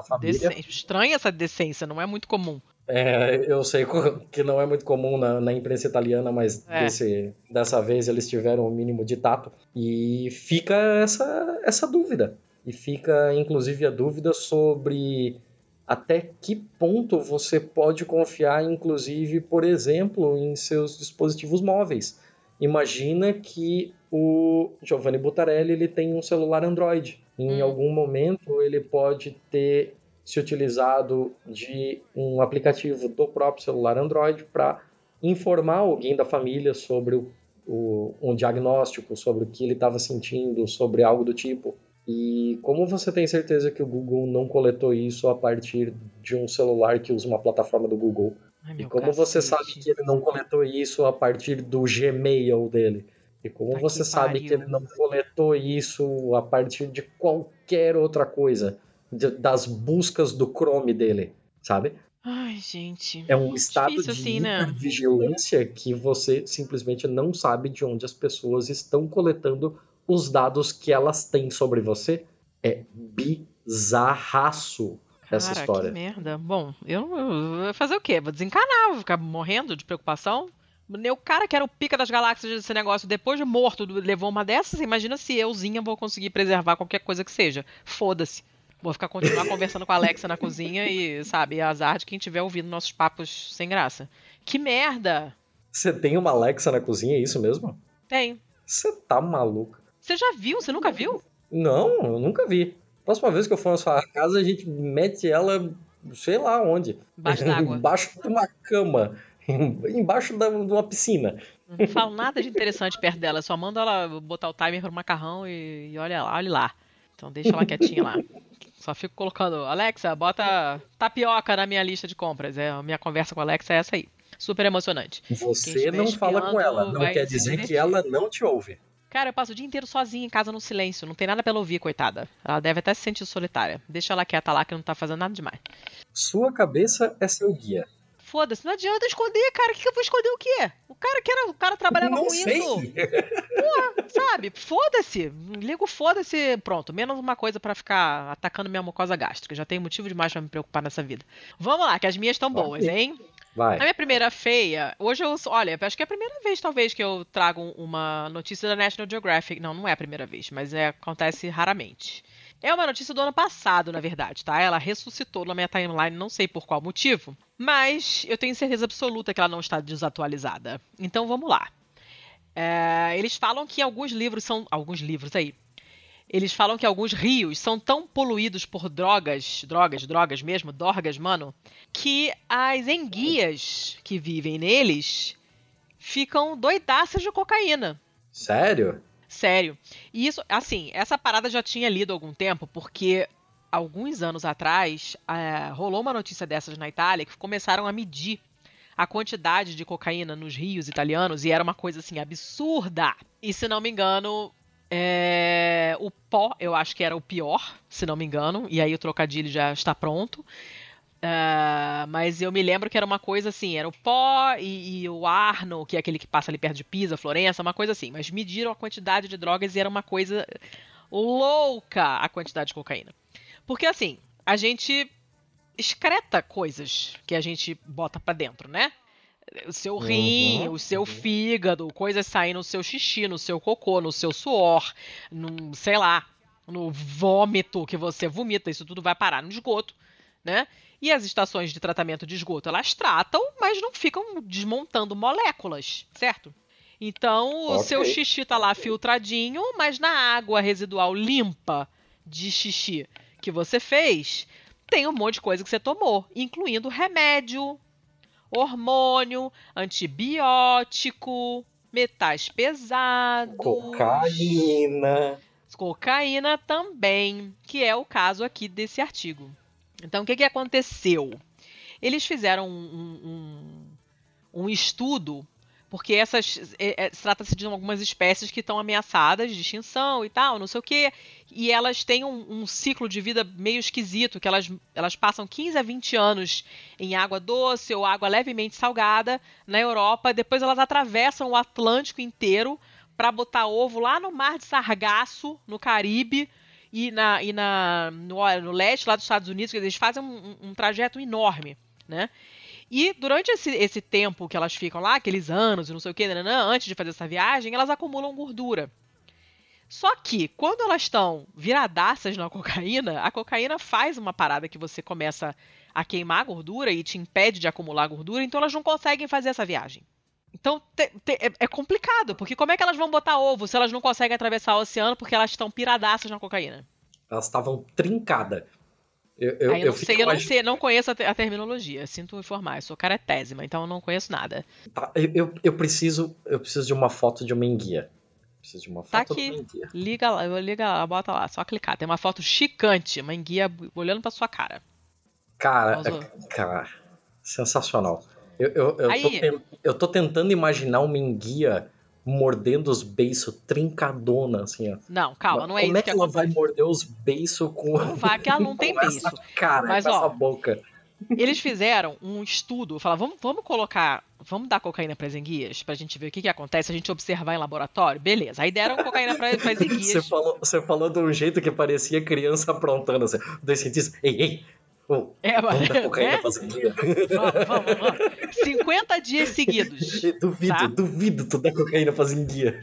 estranha essa decência, não é muito comum. É, eu sei que não é muito comum na, na imprensa italiana, mas é. desse, dessa vez eles tiveram o mínimo de tato. E fica essa, essa dúvida. E fica, inclusive, a dúvida sobre até que ponto você pode confiar, inclusive, por exemplo, em seus dispositivos móveis. Imagina que o Giovanni Butarelli ele tem um celular Android. Em hum. algum momento ele pode ter se utilizado de um aplicativo do próprio celular Android para informar alguém da família sobre o, o, um diagnóstico, sobre o que ele estava sentindo, sobre algo do tipo. E como você tem certeza que o Google não coletou isso a partir de um celular que usa uma plataforma do Google? Ai, e como você sabe que ele não coletou isso a partir do Gmail dele? E como tá você que sabe pariu. que ele não coletou isso a partir de qualquer outra coisa? De, das buscas do Chrome dele, sabe? Ai, gente. É um estado de assim, né? vigilância que você simplesmente não sabe de onde as pessoas estão coletando os dados que elas têm sobre você. É bizarraço essa Cara, história. Que merda. Bom, eu, eu vou fazer o quê? Vou desencanar, vou ficar morrendo de preocupação. O cara que era o pica das galáxias desse negócio, depois de morto, levou uma dessas. Imagina se euzinha vou conseguir preservar qualquer coisa que seja. Foda-se. Vou ficar continuar conversando com a Alexa na cozinha e, sabe, azar de quem estiver ouvindo nossos papos sem graça. Que merda! Você tem uma Alexa na cozinha, é isso mesmo? Tenho. Você tá maluca. Você já viu? Você nunca viu? Não, eu nunca vi. Próxima vez que eu for na sua casa, a gente mete ela, sei lá onde. Embaixo d'água. Embaixo de uma cama. Embaixo da, de uma piscina. Não falo nada de interessante perto dela, só mando ela botar o timer pro macarrão e, e olha lá, olha lá. Então deixa ela quietinha lá. Só fico colocando, Alexa, bota tapioca na minha lista de compras. É, a minha conversa com a Alexa é essa aí. Super emocionante. Você não fala com ela, não quer dizer que ela não te ouve. Cara, eu passo o dia inteiro sozinha em casa no silêncio. Não tem nada pra ela ouvir, coitada. Ela deve até se sentir solitária. Deixa ela quieta lá que não tá fazendo nada demais. Sua cabeça é seu guia. Foda-se, não adianta esconder, cara. O que, que eu vou esconder o quê? O cara que era, o cara trabalhava Não com sei. isso. Porra, sabe? Foda-se. Ligo foda-se. Pronto, menos uma coisa pra ficar atacando minha mucosa gástrica. Já tenho motivo demais pra me preocupar nessa vida. Vamos lá, que as minhas estão boas, hein? A Vai. minha primeira feia, hoje eu, olha, acho que é a primeira vez talvez que eu trago uma notícia da National Geographic. Não, não é a primeira vez, mas é, acontece raramente. É uma notícia do ano passado, na verdade, tá? Ela ressuscitou na minha timeline, não sei por qual motivo, mas eu tenho certeza absoluta que ela não está desatualizada. Então vamos lá. É, eles falam que alguns livros são. Alguns livros aí. Eles falam que alguns rios são tão poluídos por drogas, drogas, drogas mesmo, dorgas, mano, que as enguias que vivem neles ficam doidaças de cocaína. Sério? Sério. E isso, assim, essa parada já tinha lido há algum tempo, porque alguns anos atrás eh, rolou uma notícia dessas na Itália que começaram a medir a quantidade de cocaína nos rios italianos e era uma coisa assim absurda. E se não me engano, é, o pó, eu acho que era o pior, se não me engano, e aí o trocadilho já está pronto. Ah, mas eu me lembro que era uma coisa assim, era o pó e, e o Arno, que é aquele que passa ali perto de Pisa, Florença, uma coisa assim. Mas mediram a quantidade de drogas e era uma coisa louca a quantidade de cocaína. Porque assim, a gente excreta coisas que a gente bota pra dentro, né? O seu rim, Uhum, o seu uhum. fígado, coisas saem no seu xixi, no seu cocô, no seu suor, no, sei lá, no vômito que você vomita, isso tudo vai parar no esgoto, né? E as estações de tratamento de esgoto, elas tratam, mas não ficam desmontando moléculas, certo? Então, o Ok. seu xixi tá lá filtradinho, mas na água residual limpa de xixi que você fez, tem um monte de coisa que você tomou, incluindo remédio, hormônio, antibiótico, metais pesados, Cocaína. cocaína também, que é o caso aqui desse artigo. Então, o que, que aconteceu? Eles fizeram um, um, um estudo, porque essas é, é, trata-se de algumas espécies que estão ameaçadas de extinção e tal, não sei o quê, e elas têm um, um ciclo de vida meio esquisito, que elas, elas passam 15 a 20 anos em água doce ou água levemente salgada na Europa, depois elas atravessam o Atlântico inteiro para botar ovo lá no Mar de Sargaço, no Caribe, e, na, e na, no, no leste lá dos Estados Unidos, eles fazem um, um, trajeto enorme, né? E durante esse, esse tempo que elas ficam lá, aqueles anos e não sei o que, antes de fazer essa viagem, elas acumulam gordura. Só que, quando elas estão viradaças na cocaína, a cocaína faz uma parada que você começa a queimar a gordura e te impede de acumular gordura, então elas não conseguem fazer essa viagem. Então te, te, é, é, complicado, porque como é que elas vão botar ovo se elas não conseguem atravessar o oceano porque elas estão piradaças na cocaína? Elas estavam trincadas. Eu, eu, eu, não sei, eu não sei, não conheço a, a, terminologia. Sinto informar, eu sou caretésima, então eu não conheço nada. Tá, eu, eu, preciso, eu preciso de uma foto de uma enguia. Preciso de uma foto tá aqui. Liga lá, liga lá, bota lá, só clicar. Tem uma foto chicante, uma enguia olhando pra sua cara. Cara, é, cara, sensacional. Eu, eu, eu, Aí, tô, eu tô tentando imaginar uma enguia mordendo os beiços trincadona, assim, ó. Não, calma, não é Como isso é que, ela vai morder os beiços com. Não vai, que ela não tem beiço. Cara, Mas, com ó, essa boca. Eles fizeram um estudo, falaram, vamos, vamos colocar, vamos dar cocaína para as enguias, pra gente ver o que, que acontece, a gente observar em laboratório. Beleza, aí deram cocaína para as enguias. Você falou, você falou de um jeito que parecia criança aprontando, assim. Dois cientistas, ei, ei, oh, é, cocaína né? Vamos, vamos, vamos. 50 dias seguidos. Duvido, tá? duvido tu dar cocaína pras enguias.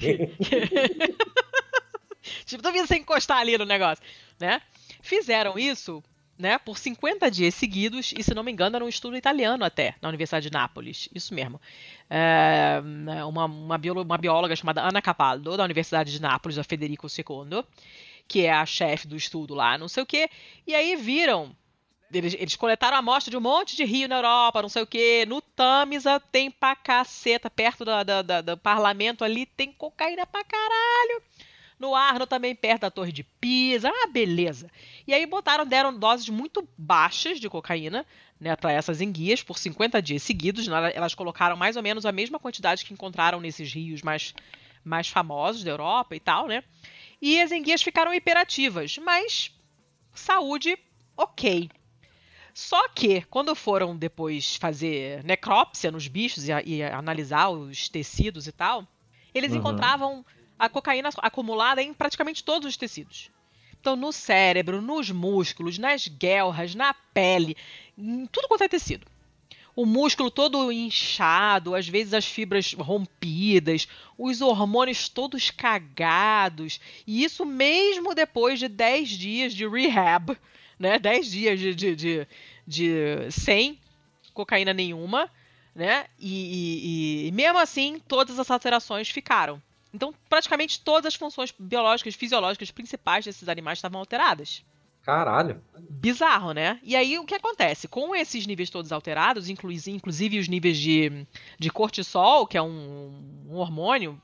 tipo, duvido você encostar ali no negócio, né? Fizeram isso né, por 50 dias seguidos, e se não me engano, era um estudo italiano até, na Universidade de Nápoles. Isso mesmo. É, uma, uma, bióloga, uma, bióloga chamada Ana Capaldo, da Universidade de Nápoles, a Federico II, que é a chefe do estudo lá, não sei o quê. E aí viram. Eles, eles coletaram amostra de um monte de rio na Europa, não sei o quê. No Tamisa tem pra caceta, perto da, da, do parlamento ali, tem cocaína pra caralho. No Arno também, perto da Torre de Pisa. Ah, beleza. E aí botaram, deram doses muito baixas de cocaína né, para essas enguias por 50 dias seguidos. Elas colocaram mais ou menos a mesma quantidade que encontraram nesses rios mais, mais famosos da Europa e tal, né? E as enguias ficaram hiperativas, mas saúde ok. Só que, quando foram depois fazer necrópsia nos bichos e, e analisar os tecidos e tal, eles uhum. encontravam a cocaína acumulada em praticamente todos os tecidos. Então, no cérebro, nos músculos, nas guelras, na pele, em tudo quanto é tecido. O músculo todo inchado, às vezes as fibras rompidas, os hormônios todos cagados. E isso mesmo depois de 10 dias de rehab, né? 10 dias de, de, de, de sem cocaína nenhuma, né? E, e, e mesmo assim, todas as alterações ficaram. Então, praticamente todas as funções biológicas, fisiológicas principais desses animais estavam alteradas. Caralho. Bizarro, né? E aí o que acontece? Com esses níveis todos alterados, inclusive os níveis de, de cortisol, que é um, um hormônio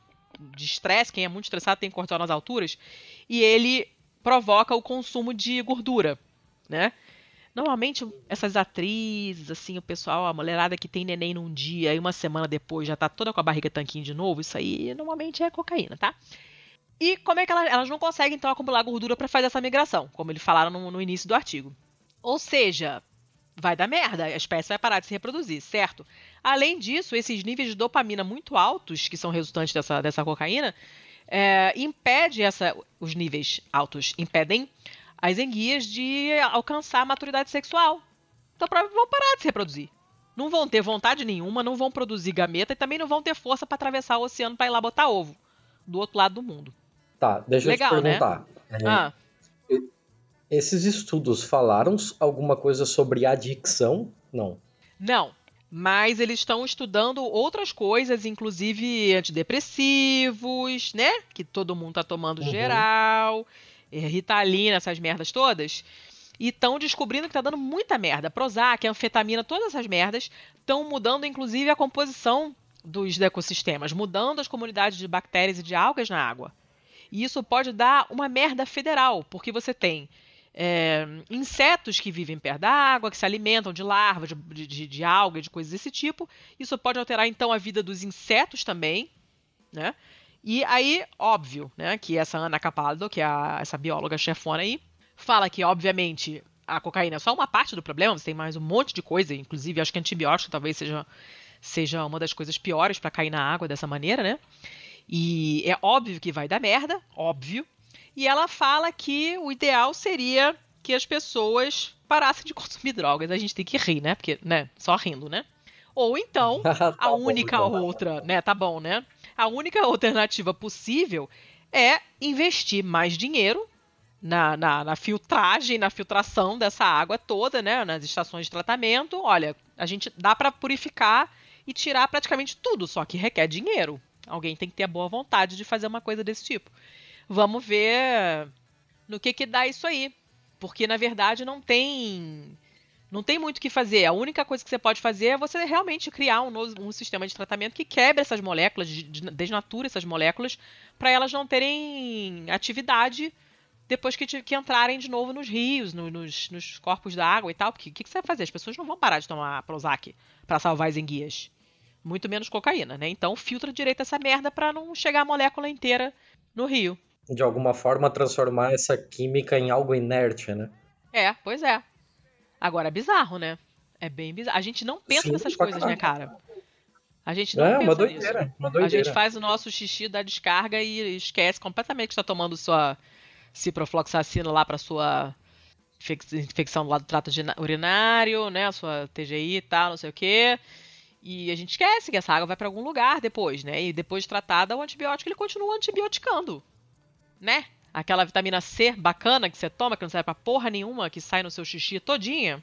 de estresse, quem é muito estressado tem cortisol nas alturas, e ele provoca o consumo de gordura, né? Normalmente, essas atrizes, assim, o pessoal, a mulherada que tem neném num dia e uma semana depois já tá toda com a barriga tanquinho de novo, isso aí normalmente é cocaína, tá? E como é que elas, elas não conseguem, então, acumular gordura para fazer essa migração, como eles falaram no, no início do artigo. Ou seja, vai dar merda, a espécie vai parar de se reproduzir, certo? Além disso, esses níveis de dopamina muito altos, que são resultantes dessa, dessa cocaína, é, impede essa, os níveis altos impedem as enguias de alcançar a maturidade sexual. Então vão parar de se reproduzir. Não vão ter vontade nenhuma, não vão produzir gameta e também não vão ter força para atravessar o oceano para ir lá botar ovo do outro lado do mundo. Tá, deixa Legal, eu te né? perguntar. Né? É, ah. Esses estudos falaram alguma coisa sobre adicção? Não. Não, mas eles estão estudando outras coisas, inclusive antidepressivos, né? Que todo mundo tá tomando uhum. geral. É, Ritalina, essas merdas todas. E estão descobrindo que está dando muita merda. Prozac, anfetamina, todas essas merdas estão mudando, inclusive, a composição dos ecossistemas, mudando as comunidades de bactérias e de algas na água. E isso pode dar uma merda federal, porque você tem é, insetos que vivem perto da água, que se alimentam de larvas, de, de, de alga, de coisas desse tipo. Isso pode alterar, então, a vida dos insetos também, né? E aí, óbvio, né, que essa Ana Capaldo, que é a, essa bióloga chefona aí, fala que, obviamente, a cocaína é só uma parte do problema, você tem mais um monte de coisa, inclusive acho que antibiótico talvez seja, seja uma das coisas piores para cair na água dessa maneira, né? E é óbvio que vai dar merda, óbvio. E ela fala que o ideal seria que as pessoas parassem de consumir drogas. A gente tem que rir, né? Porque, né, só rindo, né? Ou então, tá a única bom, outra, né? Tá bom, né? A única alternativa possível é investir mais dinheiro na, na, na, filtragem, na filtração dessa água toda, né? Nas estações de tratamento. Olha, a gente dá para purificar e tirar praticamente tudo, só que requer dinheiro. Alguém tem que ter a boa vontade de fazer uma coisa desse tipo. Vamos ver no que que dá isso aí, porque na verdade não tem não tem muito o que fazer. A única coisa que você pode fazer é você realmente criar um, novo, um sistema de tratamento que quebre essas moléculas, desnature essas moléculas, para elas não terem atividade depois que, que entrarem de novo nos rios, no, nos, nos, corpos d'água e tal. Porque o que, que, você vai fazer? As pessoas não vão parar de tomar Prozac para salvar as enguias. Muito menos cocaína, né? Então filtra direito essa merda para não chegar a molécula inteira no rio. De alguma forma transformar essa química em algo inerte, né? É, pois é. Agora é bizarro, né? É bem bizarro. A gente não pensa Sim, nessas coisas, né, cara? A gente não é, pensa uma doideira, nisso. Uma doideira. A gente faz o nosso xixi da descarga e esquece completamente que está tomando sua ciprofloxacina lá para sua infecção lá do trato urinário, né? A sua TGI e tal, não sei o quê. E a gente esquece que essa água vai para algum lugar depois, né? E depois de tratada, o antibiótico ele continua antibioticando, né? Aquela vitamina C bacana que você toma, que não serve pra porra nenhuma, que sai no seu xixi todinha,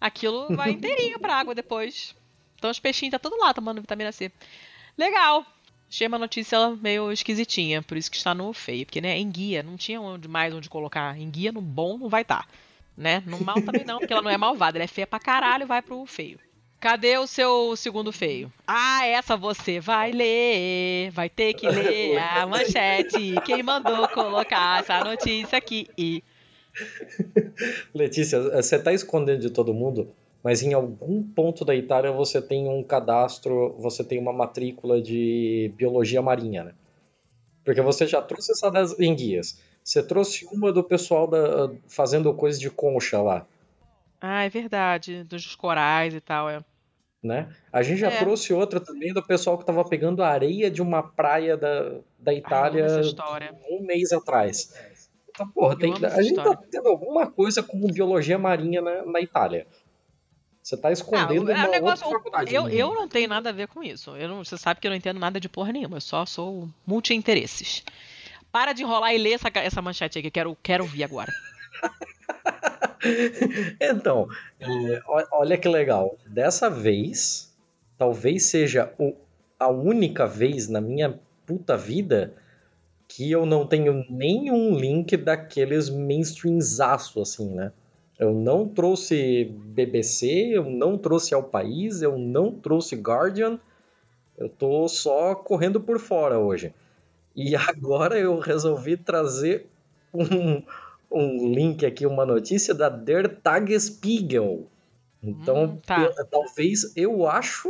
aquilo vai inteirinho pra água depois. Então os peixinhos tá tudo lá tomando vitamina C. Legal. Achei uma notícia meio esquisitinha, por isso que está no feio. Porque, né, em guia, não tinha onde mais onde colocar. Em guia, no bom, não vai estar. Tá, né? No mal também não, porque ela não é malvada. Ela é feia pra caralho, vai pro feio. Cadê o seu segundo feio? Ah, essa você vai ler. Vai ter que ler a manchete. Quem mandou colocar essa notícia aqui? Letícia, você está escondendo de todo mundo, mas em algum ponto da Itália você tem um cadastro, você tem uma matrícula de biologia marinha, né? Porque você já trouxe essa das enguias. Você trouxe uma do pessoal da, fazendo coisa de concha lá. Ah, é verdade. Dos corais e tal, é. Né? A gente já É. trouxe outra também do pessoal que estava pegando a areia de uma praia da, da Itália um mês atrás. Então, porra, Eu tem- a gente tá história. tendo alguma coisa com biologia marinha na, na Itália. Você tá Ah, escondendo o, é, uma negócio, outra faculdade. eu, eu não tenho nada a ver com isso. Eu não, você sabe que eu não entendo nada de porra nenhuma. Eu só sou multi-interesses. Para de enrolar e ler essa, essa manchete aqui. Quero, quero ouvir agora. Então, é, olha que legal. Dessa vez, talvez seja o- a única vez na minha puta vida que eu não tenho nenhum link daqueles mainstreamzaço, assim, né? Eu não trouxe BBC, eu não trouxe Ao País, eu não trouxe Guardian. Eu tô só correndo por fora hoje. E agora eu resolvi trazer um, um link aqui, uma notícia da Der Tagesspiegel. Então, Hum, tá. talvez eu acho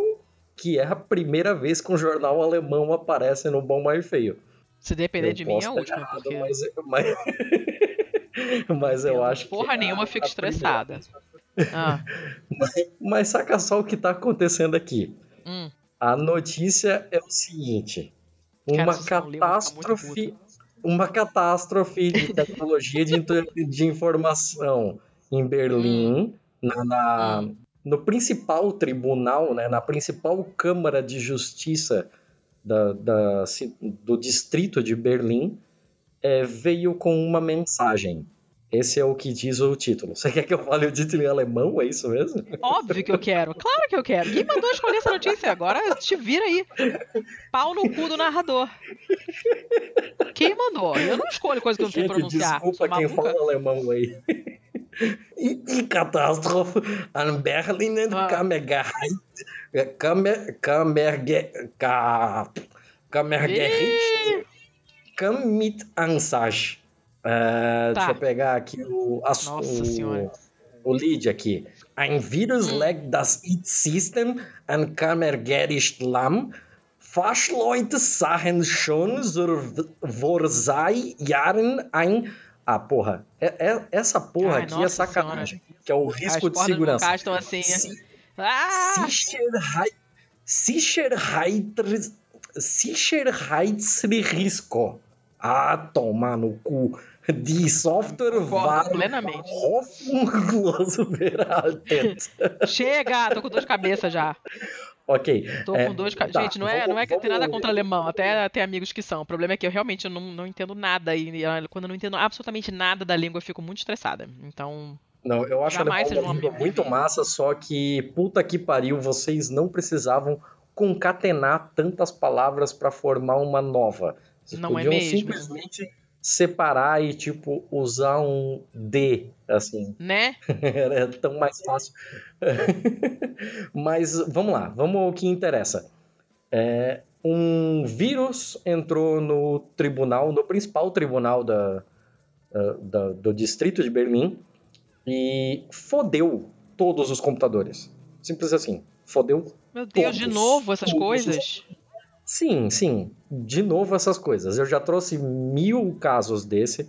que é a primeira vez que um jornal alemão aparece no Bom Mais Feio. Se depender Eu de mim, é a última. errado, Porque mas, mas, mas eu acho que porra é a- nenhuma, é fico a estressada. Ah, Mas saca só o que tá acontecendo aqui. hum. A notícia é o seguinte: Cara, uma muito catástrofe, uma catástrofe de tecnologia de, de informação em Berlim, na, na- Hum. no principal tribunal, né, na principal Câmara de Justiça da, da do distrito de Berlim, é, veio com uma mensagem. Esse é o que diz o título. Você quer que eu fale o título em alemão? É isso mesmo? Óbvio que eu quero. Claro que eu quero. Quem mandou escolher essa notícia? Agora te vira aí. Pau no cu do narrador. Quem mandou? Eu não escolho coisa que eu não sei Gente, pronunciar. Desculpa quem fala alemão aí. E, catástrofe an Berliner Ah. Kammergericht Kammer, Kammerge, Ka, Kammergericht kam mit Ansage. É, Tá. Deixa eu pegar aqui o, as- Nossa o, Senhora. o lead aqui. Ein Virus Hum. legt das IT-System an Kammergericht lahm. Fachleute sahen schon zur- vor sei Jahren ein. Ah, porra. É- é- essa porra Ai, aqui é sacanagem. Que é o As risco de segurança. vocais estão assim. Si- Ah! Sicherheit, Sicherheit, Sicherheitsrisiko. Ah, toma no cu. Die Software war plenamente. veraltet. Chega! Tô com dor de cabeça já. Ok. Tô É, com dor de cabeça. tá, Gente, não é, vamos- não é que tem nada contra alemão. Até tem amigos que são. O problema é que eu realmente não, não entendo nada. E ah, quando eu não entendo absolutamente nada da língua, eu fico muito estressada. Então. Não, eu acho Jamais alemão uma muito massa, só que puta que pariu, vocês não precisavam concatenar tantas palavras para formar uma nova. Vocês Não é mesmo? simplesmente separar e tipo usar um D assim. Né? Era tão mais fácil. Mas vamos lá, vamos ao que interessa. É, um vírus entrou no tribunal, no principal tribunal da, da- do distrito de Berlim e fodeu todos os computadores. Simples assim. Fodeu. Meu Deus, de Todos. novo essas Todos. coisas? Sim, sim. De novo essas coisas. Eu já trouxe mil casos desse,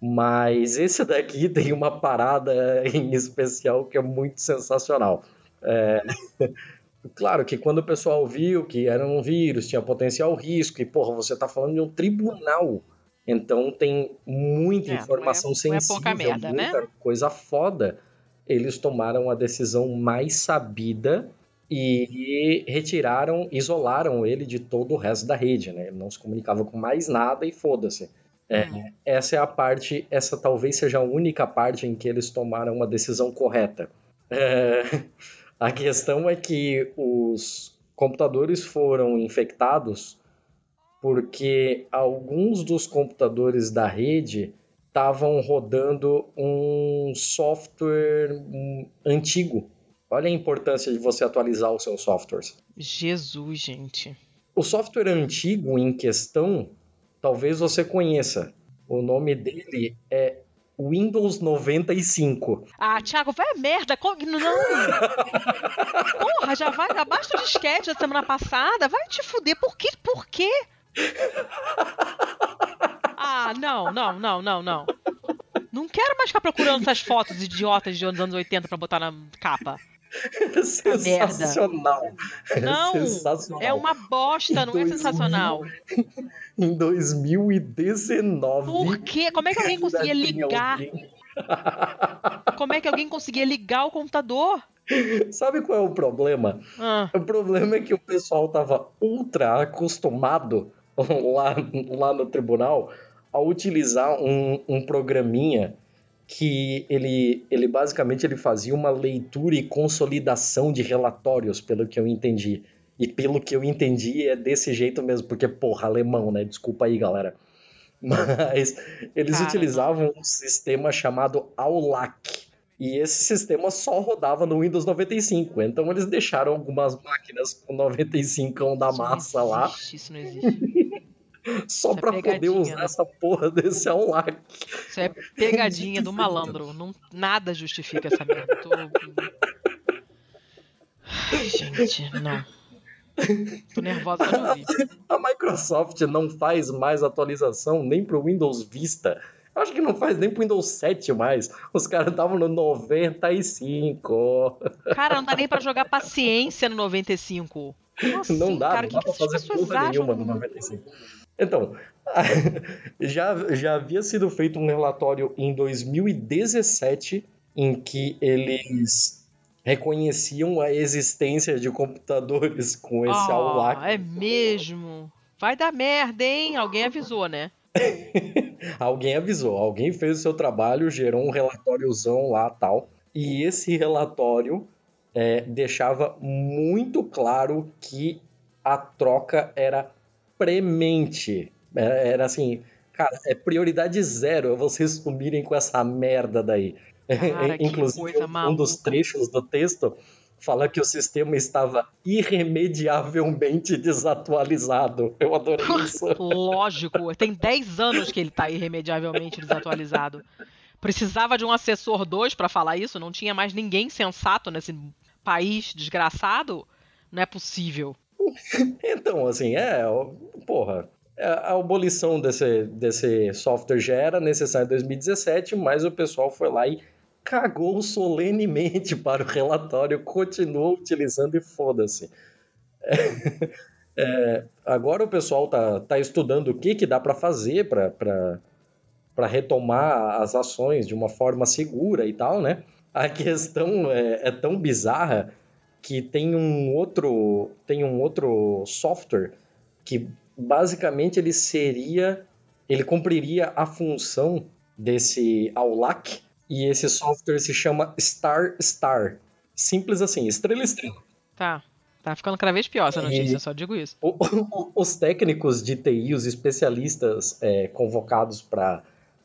mas esse daqui tem uma parada em especial que é muito sensacional. É, Claro que quando o pessoal viu que era um vírus, tinha potencial risco, e porra, você tá falando de um tribunal. Então tem muita É, não é- informação não é sensível, pouca merda, né? muita coisa foda. Eles tomaram a decisão mais sabida e retiraram, isolaram ele de todo o resto da rede, né? Ele não se comunicava com mais nada e foda-se. É, Hum. essa é a parte, essa talvez seja a única parte em que eles tomaram uma decisão correta. É, a questão é que os computadores foram infectados porque alguns dos computadores da rede estavam rodando um software hum, antigo. Olha a importância de você atualizar os seus softwares. Jesus, gente. O software antigo em questão, talvez você conheça. O nome dele é Windows 95. Ah, Thiago, vai a merda. Não. Porra, já vai. Abaixo do disquete da semana passada. Vai te fuder. Por quê? Por quê? Ah, não, não, não, não, não. Não quero mais ficar procurando essas fotos idiotas de anos 80 pra botar na capa. Sensacional. Não, sensacional. é uma bosta, não 2000, é sensacional. Em 2019. Por quê? Como é que alguém conseguia ligar? Como é que alguém conseguia ligar o computador? Sabe qual é o problema? Ah. O problema é que o pessoal tava ultra acostumado lá, lá no tribunal a utilizar um, um programinha que ele, ele basicamente ele fazia uma leitura e consolidação de relatórios, pelo que eu entendi. E pelo que eu entendi é desse jeito mesmo, porque, porra, alemão, né? Desculpa aí, galera. Mas eles utilizavam um sistema chamado AULAC. E esse sistema só rodava no Windows 95. Então eles deixaram algumas máquinas com 95 da massa isso lá. Isso não existe. Só Isso é pra é poder usar né? essa porra desse Unlock. Isso é pegadinha do malandro. Não, nada justifica essa merda. Tô... Ai, gente, não. Tô nervosa pra ouvir. A Microsoft não faz mais atualização nem pro Windows Vista. Acho que não faz nem pro Windows 7 mais. Os caras estavam no 95. Cara, não dá nem pra jogar paciência no 95. Assim, não dá, cara, não dá pra fazer porra nenhuma no 95. Então, já, já havia sido feito um relatório em 2017 em que eles reconheciam a existência de computadores com esse oh, AULAC. É mesmo? Vai dar merda, hein? Alguém avisou, né? alguém avisou, alguém fez o seu trabalho, gerou um relatóriozão lá tal. E esse relatório é, deixava muito claro que a troca era premente. Era, era assim, cara, é prioridade zero vocês sumirem com essa merda daí. Cara, Inclusive, um dos trechos do texto fala que o sistema estava irremediavelmente desatualizado. Eu adorei isso. Lógico, tem 10 anos que ele está irremediavelmente desatualizado. Precisava de um assessor 2 para falar isso, não tinha mais ninguém sensato nesse país desgraçado. Não é possível. então, assim, é. Porra. É, a abolição desse, desse software já era necessária em 2017, mas o pessoal foi lá e cagou solenemente para o relatório, continuou utilizando e foda-se. É, é, agora o pessoal tá, tá estudando o que, que dá para fazer para retomar as ações de uma forma segura e tal, né? A questão é, é tão bizarra que tem um outro tem um outro software que basicamente ele seria ele cumpriria a função desse AULAC e esse software se chama Star Star. Simples assim, estrela estrela. Tá. Tá ficando cada vez pior essa notícia, e... só digo isso. O, o, os técnicos de TI, os especialistas é, convocados para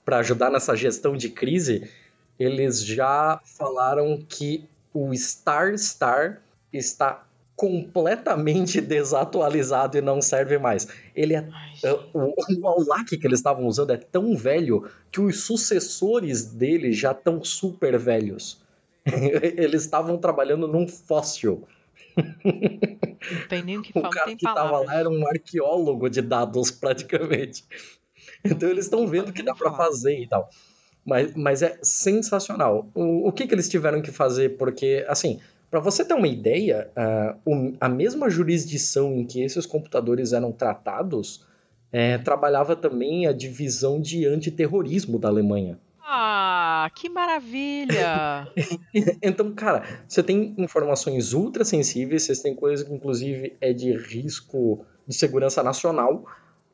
ajudar nessa gestão de crise, eles já falaram que o Star Star está completamente desatualizado e não serve mais. Ele é, é o, o Aulak que eles estavam usando é tão velho que os sucessores dele já estão super velhos. eles estavam trabalhando num fóssil. Não tem nem o que falar. O cara que estava lá era um arqueólogo de dados praticamente. Então eles estão vendo o que dá para fazer e tal. Mas, mas é sensacional. O, o que, que eles tiveram que fazer? Porque, assim, para você ter uma ideia, uh, a mesma jurisdição em que esses computadores eram tratados é, trabalhava também a divisão de antiterrorismo da Alemanha. Ah, que maravilha! então, cara, você tem informações ultra sensíveis, você tem coisas que, inclusive, é de risco de segurança nacional,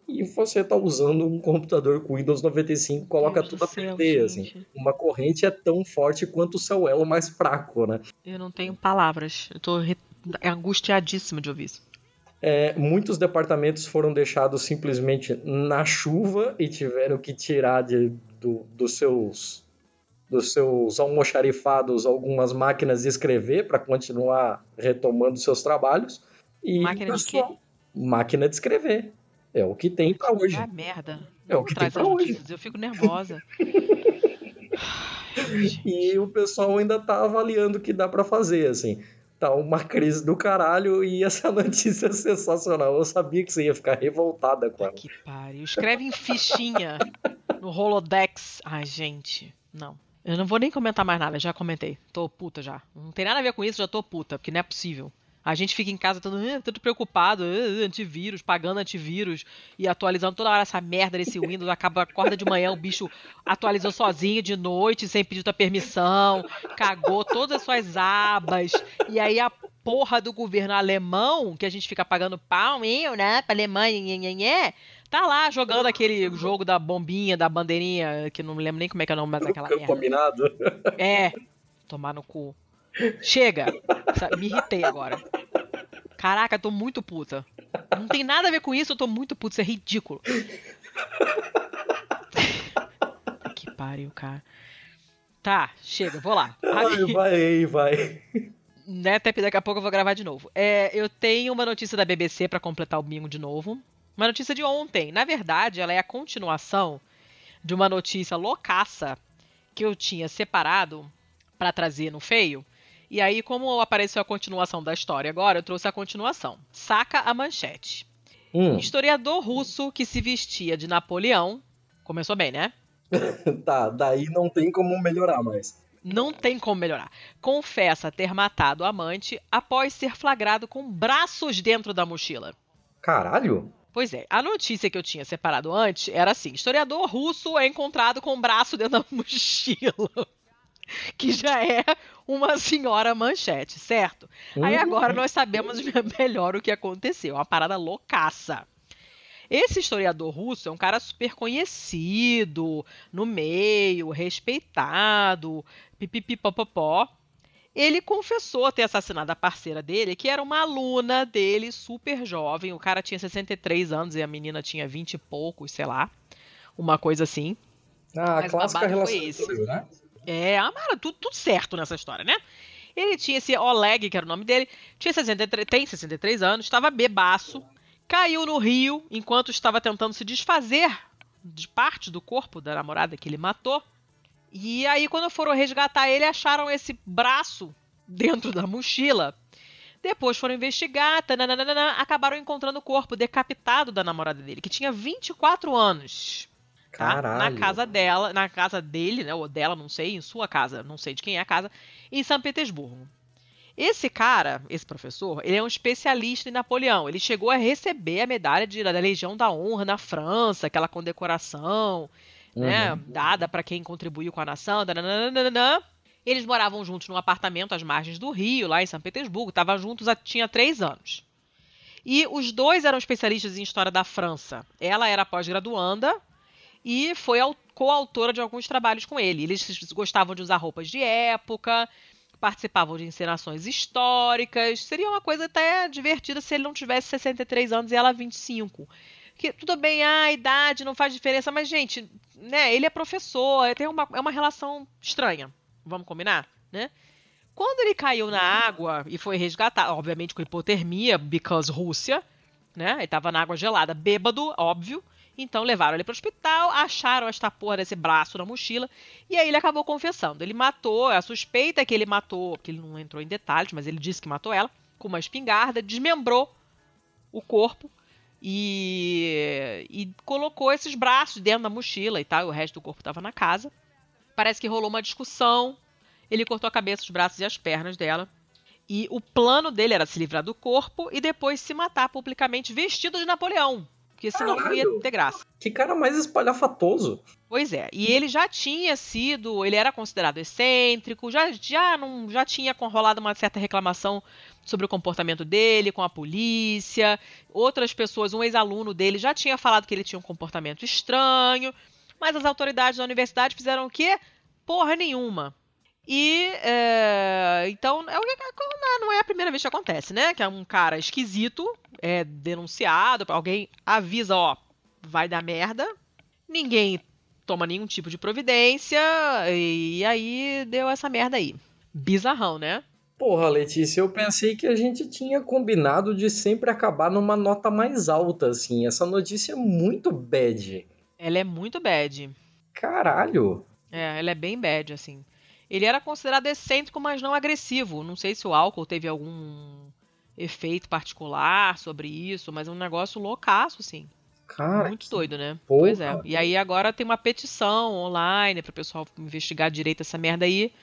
e você está usando um computador com Windows 95, coloca Deus tudo a perder, assim. Uma corrente é tão forte quanto o seu elo mais fraco, né? Eu não tenho palavras. Eu tô angustiadíssimo de ouvir isso. É, muitos departamentos foram deixados simplesmente na chuva e tiveram que tirar de, do, dos seus dos seus almoxarifados algumas máquinas de escrever para continuar retomando seus trabalhos. E máquina de quê? Máquina de escrever. É o que tem para hoje. Ah, merda. É o que tem pra hoje. Eu fico nervosa. e o pessoal ainda tá avaliando o que dá para fazer, assim. Tá uma crise do caralho e essa notícia é sensacional. Eu sabia que você ia ficar revoltada com ela. Que pariu. Escreve em fichinha no Holodex. Ai, gente. Não. Eu não vou nem comentar mais nada, já comentei. Tô puta já. Não tem nada a ver com isso, já tô puta, porque não é possível. A gente fica em casa todo, uh, todo preocupado, uh, antivírus, pagando antivírus e atualizando toda hora essa merda desse Windows. Acaba, acorda de manhã, o bicho atualizou sozinho de noite, sem pedir tua permissão, cagou todas as suas abas. E aí a porra do governo alemão, que a gente fica pagando pau, eu, né, pra Alemanha, nhê, nhê, nhê, tá lá jogando aquele jogo da bombinha, da bandeirinha, que não me lembro nem como é que é o nome daquela merda. Combinado. É, tomar no cu. Chega! Me irritei agora. Caraca, eu tô muito puta. Não tem nada a ver com isso, eu tô muito puta. Isso é ridículo. que pariu, cara. Tá, chega, vou lá. Vai, vai, vai. Né, até daqui a pouco eu vou gravar de novo. É, eu tenho uma notícia da BBC para completar o bingo de novo. Uma notícia de ontem. Na verdade, ela é a continuação de uma notícia loucaça que eu tinha separado para trazer no feio. E aí, como apareceu a continuação da história agora, eu trouxe a continuação. Saca a manchete. Hum. Historiador russo que se vestia de Napoleão. Começou bem, né? tá, daí não tem como melhorar mais. Não tem como melhorar. Confessa ter matado o amante após ser flagrado com braços dentro da mochila. Caralho? Pois é, a notícia que eu tinha separado antes era assim: historiador russo é encontrado com o braço dentro da mochila. que já é uma senhora manchete, certo? Uhum. Aí agora nós sabemos melhor o que aconteceu. Uma parada loucaça. Esse historiador russo é um cara super conhecido no meio, respeitado, pipipipopopó. Ele confessou ter assassinado a parceira dele, que era uma aluna dele, super jovem. O cara tinha 63 anos e a menina tinha 20 e poucos, sei lá. Uma coisa assim. Ah, a clássica relação, né? É, Amara, tudo, tudo certo nessa história, né? Ele tinha esse Oleg, que era o nome dele, tinha 63, tem 63 anos, estava bebaço, caiu no rio enquanto estava tentando se desfazer de parte do corpo da namorada que ele matou. E aí, quando foram resgatar ele, acharam esse braço dentro da mochila. Depois foram investigar, tananana, acabaram encontrando o corpo decapitado da namorada dele, que tinha 24 anos. Tá? Na casa dela, na casa dele, né, ou dela, não sei, em sua casa, não sei de quem é a casa, em São Petersburgo. Esse cara, esse professor, ele é um especialista em Napoleão. Ele chegou a receber a medalha de, da Legião da Honra na França, aquela condecoração, né, uhum. né, dada para quem contribuiu com a nação. Dananana. Eles moravam juntos num apartamento às margens do Rio, lá em São Petersburgo. Estavam juntos há, tinha três anos. E os dois eram especialistas em história da França. Ela era pós-graduanda e foi coautora de alguns trabalhos com ele. Eles gostavam de usar roupas de época, participavam de encenações históricas. Seria uma coisa até divertida se ele não tivesse 63 anos e ela 25. Que tudo bem, a idade não faz diferença, mas gente, né, ele é professor, tem uma, é uma relação estranha. Vamos combinar, né? Quando ele caiu na água e foi resgatado, obviamente com hipotermia, because Rússia, né? Ele estava na água gelada, bêbado, óbvio. Então levaram ele para o hospital, acharam esta porra desse braço na mochila e aí ele acabou confessando. Ele matou, a suspeita é que ele matou, que ele não entrou em detalhes, mas ele disse que matou ela com uma espingarda, desmembrou o corpo e, e colocou esses braços dentro da mochila e tal. E o resto do corpo estava na casa. Parece que rolou uma discussão. Ele cortou a cabeça, os braços e as pernas dela. E o plano dele era se livrar do corpo e depois se matar publicamente vestido de Napoleão. Porque senão Caralho. não ia ter graça. Que cara mais espalhafatoso. Pois é, e ele já tinha sido, ele era considerado excêntrico, já, já, não, já tinha rolado uma certa reclamação sobre o comportamento dele com a polícia. Outras pessoas, um ex-aluno dele já tinha falado que ele tinha um comportamento estranho, mas as autoridades da universidade fizeram o quê? Porra nenhuma. E é, então é, não é a primeira vez que acontece, né? Que é um cara esquisito, é denunciado, alguém avisa, ó, vai dar merda, ninguém toma nenhum tipo de providência, e aí deu essa merda aí. Bizarrão, né? Porra, Letícia, eu pensei que a gente tinha combinado de sempre acabar numa nota mais alta, assim. Essa notícia é muito bad. Ela é muito bad. Caralho. É, ela é bem bad, assim. Ele era considerado excêntrico, mas não agressivo. Não sei se o álcool teve algum efeito particular sobre isso, mas é um negócio loucaço, sim. Cara, Muito doido, né? porra. Pois é. E aí agora tem uma petição online para o pessoal investigar direito essa merda aí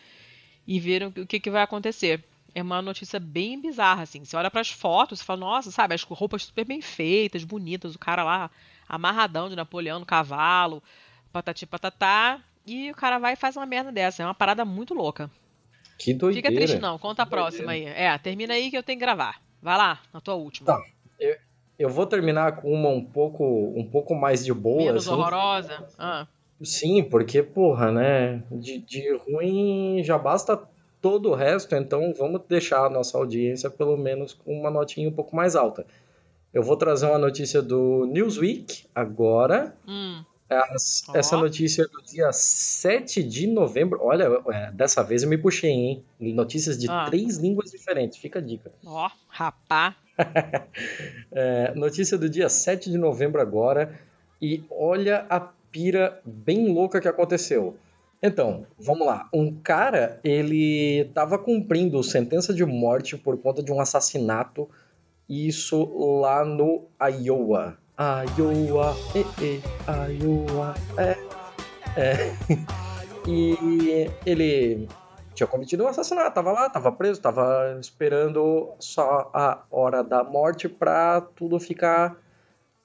e ver o que, que vai acontecer. É uma notícia bem bizarra, assim. Você olha pras fotos e fala, nossa, sabe, as roupas super bem feitas, bonitas, o cara lá amarradão de Napoleão no cavalo, patati patatá, e o cara vai e faz uma merda dessa. É uma parada muito louca. que doideira. Fica triste não, conta a próxima aí. É, termina aí que eu tenho que gravar. Vai lá, na tua última. Tá. Eu vou terminar com uma um pouco, um pouco mais de boa, Menos assim. horrorosa. Ah, Sim, porque, porra, né? De, de ruim já basta todo o resto, então vamos deixar a nossa audiência pelo menos com uma notinha um pouco mais alta. Eu vou trazer uma notícia do Newsweek agora. hum, As- Ó. Essa notícia é do dia 7 de novembro. Olha, é, dessa vez eu me puxei, hein? Notícias de Ah. três línguas diferentes, fica a dica. ó, rapá. É, notícia do dia 7 de novembro agora. E olha a pira bem louca que aconteceu. Então, vamos lá. Um cara, ele estava cumprindo sentença de morte por conta de um assassinato. Isso lá no Iowa. Iowa, eh, eh, Iowa, é. é. E ele tinha cometido um assassinato, tava lá, tava preso, tava esperando só a hora da morte pra tudo ficar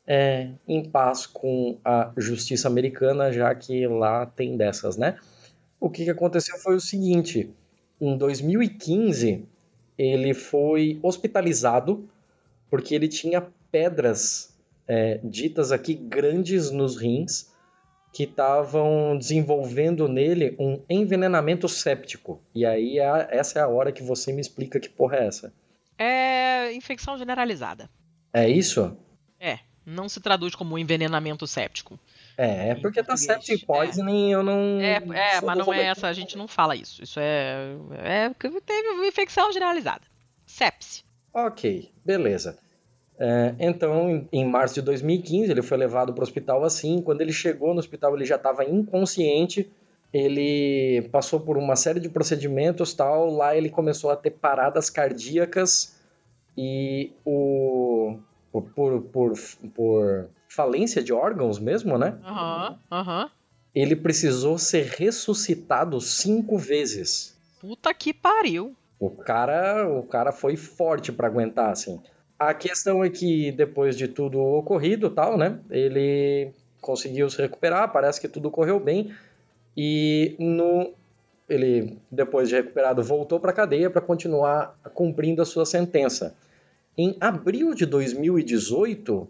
é, em paz com a justiça americana, já que lá tem dessas, né? O que, que aconteceu foi o seguinte: em 2015 ele foi hospitalizado porque ele tinha pedras é, ditas aqui grandes nos rins que estavam desenvolvendo nele um envenenamento séptico. E aí a- essa é a hora que você me explica que porra é essa. É infecção generalizada. É isso? É, não se traduz como envenenamento séptico. É, é porque tá septic poisoning, eu não. É, é mas não é essa, a gente não fala isso. Isso é. É que teve infecção generalizada. Sepse. Ok, beleza. É, então, em, em março de 2015, ele foi levado para o hospital assim. Quando ele chegou no hospital, ele já estava inconsciente. Ele passou por uma série de procedimentos tal. Lá ele começou a ter paradas cardíacas e o por, por, por, por falência de órgãos mesmo, né? Aham, aham. Ele precisou ser ressuscitado cinco vezes. Puta que pariu. O cara, o cara foi forte para aguentar, assim. A questão é que depois de tudo ocorrido, tal, né? Ele conseguiu se recuperar, parece que tudo correu bem e no ele depois de recuperado voltou para cadeia para continuar cumprindo a sua sentença. Em abril de 2018,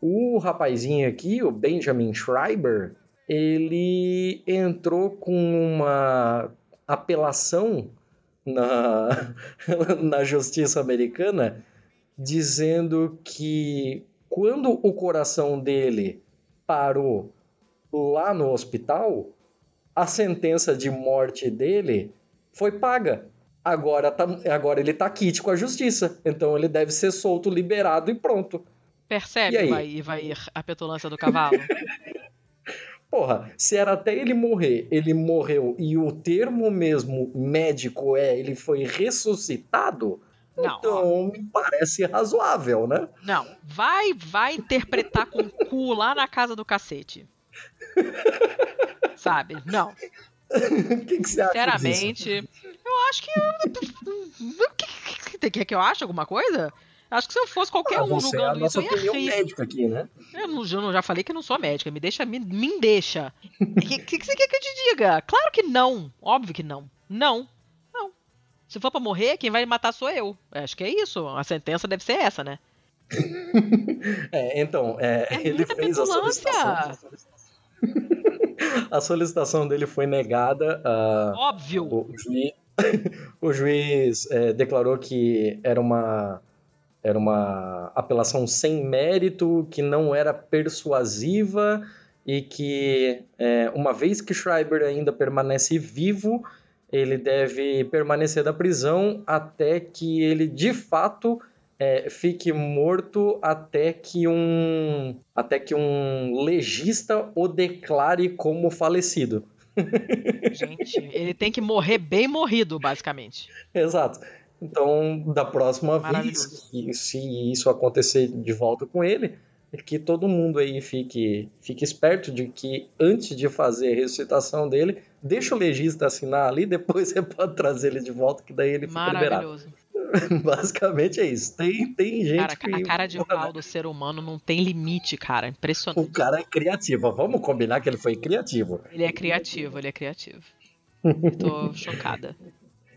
o rapazinho aqui, o Benjamin Schreiber, ele entrou com uma apelação na, na justiça americana dizendo que quando o coração dele parou lá no hospital, a sentença de morte dele foi paga. Agora, tá, agora ele tá quite com a justiça. Então ele deve ser solto, liberado e pronto. Percebe E aí? vai, vai ir a petulância do cavalo? Porra, se era até ele morrer, ele morreu e o termo mesmo médico é ele foi ressuscitado, Não, então me parece razoável, né? Não, vai, vai interpretar com o cu lá na casa do cacete. Sabe? Não. O que, que você acha? Sinceramente, eu acho que. O que, que, quer que eu ache alguma coisa? Acho que se eu fosse qualquer Ah, um é julgando isso, eu ia rir. médica aqui, né? Eu, não, eu já falei que não sou médica. Me deixa. Me, me deixa. O que, que, que você quer que eu te diga? Claro que não. Óbvio que. Não. Não. Se for pra morrer, quem vai me matar sou eu. Acho que é isso. A sentença deve ser essa, né? É, então, é, É ele fez a petulância. solicitação. A solicitação dele foi negada. ah, Óbvio. o juiz, o juiz é, declarou que era uma, era uma apelação sem mérito, que não era persuasiva e que, é, uma vez que Schreiber ainda permanece vivo, ele deve permanecer na prisão até que ele de fato é, fique morto até que um até que um legista o declare como falecido. Gente, ele tem que morrer bem morrido, basicamente. Exato. Então, da próxima vez se isso acontecer de volta com ele, que todo mundo aí fique, fique esperto de que antes de fazer a ressuscitação dele, deixa o legista assinar ali, depois você pode trazer ele de volta, que daí ele fica Maravilhoso. liberado. Basicamente é isso. Tem, tem gente Cara, que. a cara de pau do ser humano não tem limite, cara. Impressionante. O cara é criativo. Vamos combinar que ele foi criativo. Ele é criativo, ele é criativo. Tô chocada.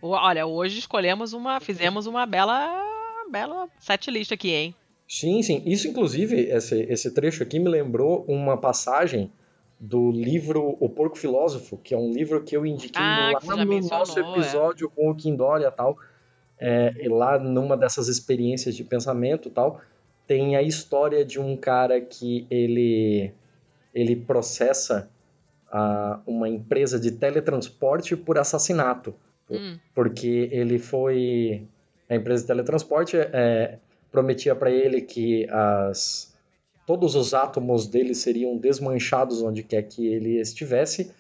Olha, hoje escolhemos uma. Fizemos uma bela. bela setlist aqui, hein? Sim, sim. Isso, inclusive, esse, esse trecho aqui me lembrou uma passagem do livro O Porco Filósofo, que é um livro que eu indiquei Ah, lá você já no nosso é. episódio com o Kim Dória e tal. É, e lá numa dessas experiências de pensamento tal, tem a história de um cara que ele, ele processa ah, uma empresa de teletransporte por assassinato Hum, porque ele foi a empresa de teletransporte é, prometia para ele que as todos os átomos dele seriam desmanchados onde quer que ele estivesse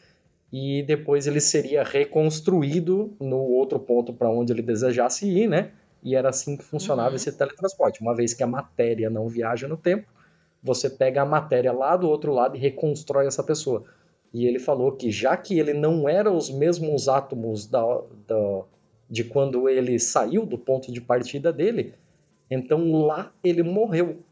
e depois ele seria reconstruído no outro ponto para onde ele desejasse ir, né? E era assim que funcionava Uhum. esse teletransporte. Uma vez que a matéria não viaja no tempo, você pega a matéria lá do outro lado e reconstrói essa pessoa. E ele falou que já que ele não era os mesmos átomos da, da- de quando ele saiu do ponto de partida dele, então lá ele morreu.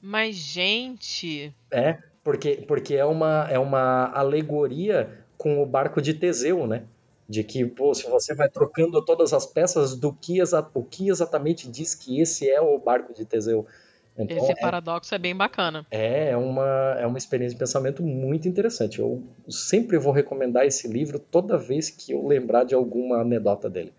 Mas, gente. É, porque, porque é, uma, é uma alegoria com o barco de Teseu, né? De que, pô, se você vai trocando todas as peças do que, o que exatamente diz que esse é o barco de Teseu. Então, Esse é, paradoxo é bem bacana. É, é uma, é uma experiência de pensamento muito interessante. Eu sempre vou recomendar esse livro toda vez que eu lembrar de alguma anedota dele.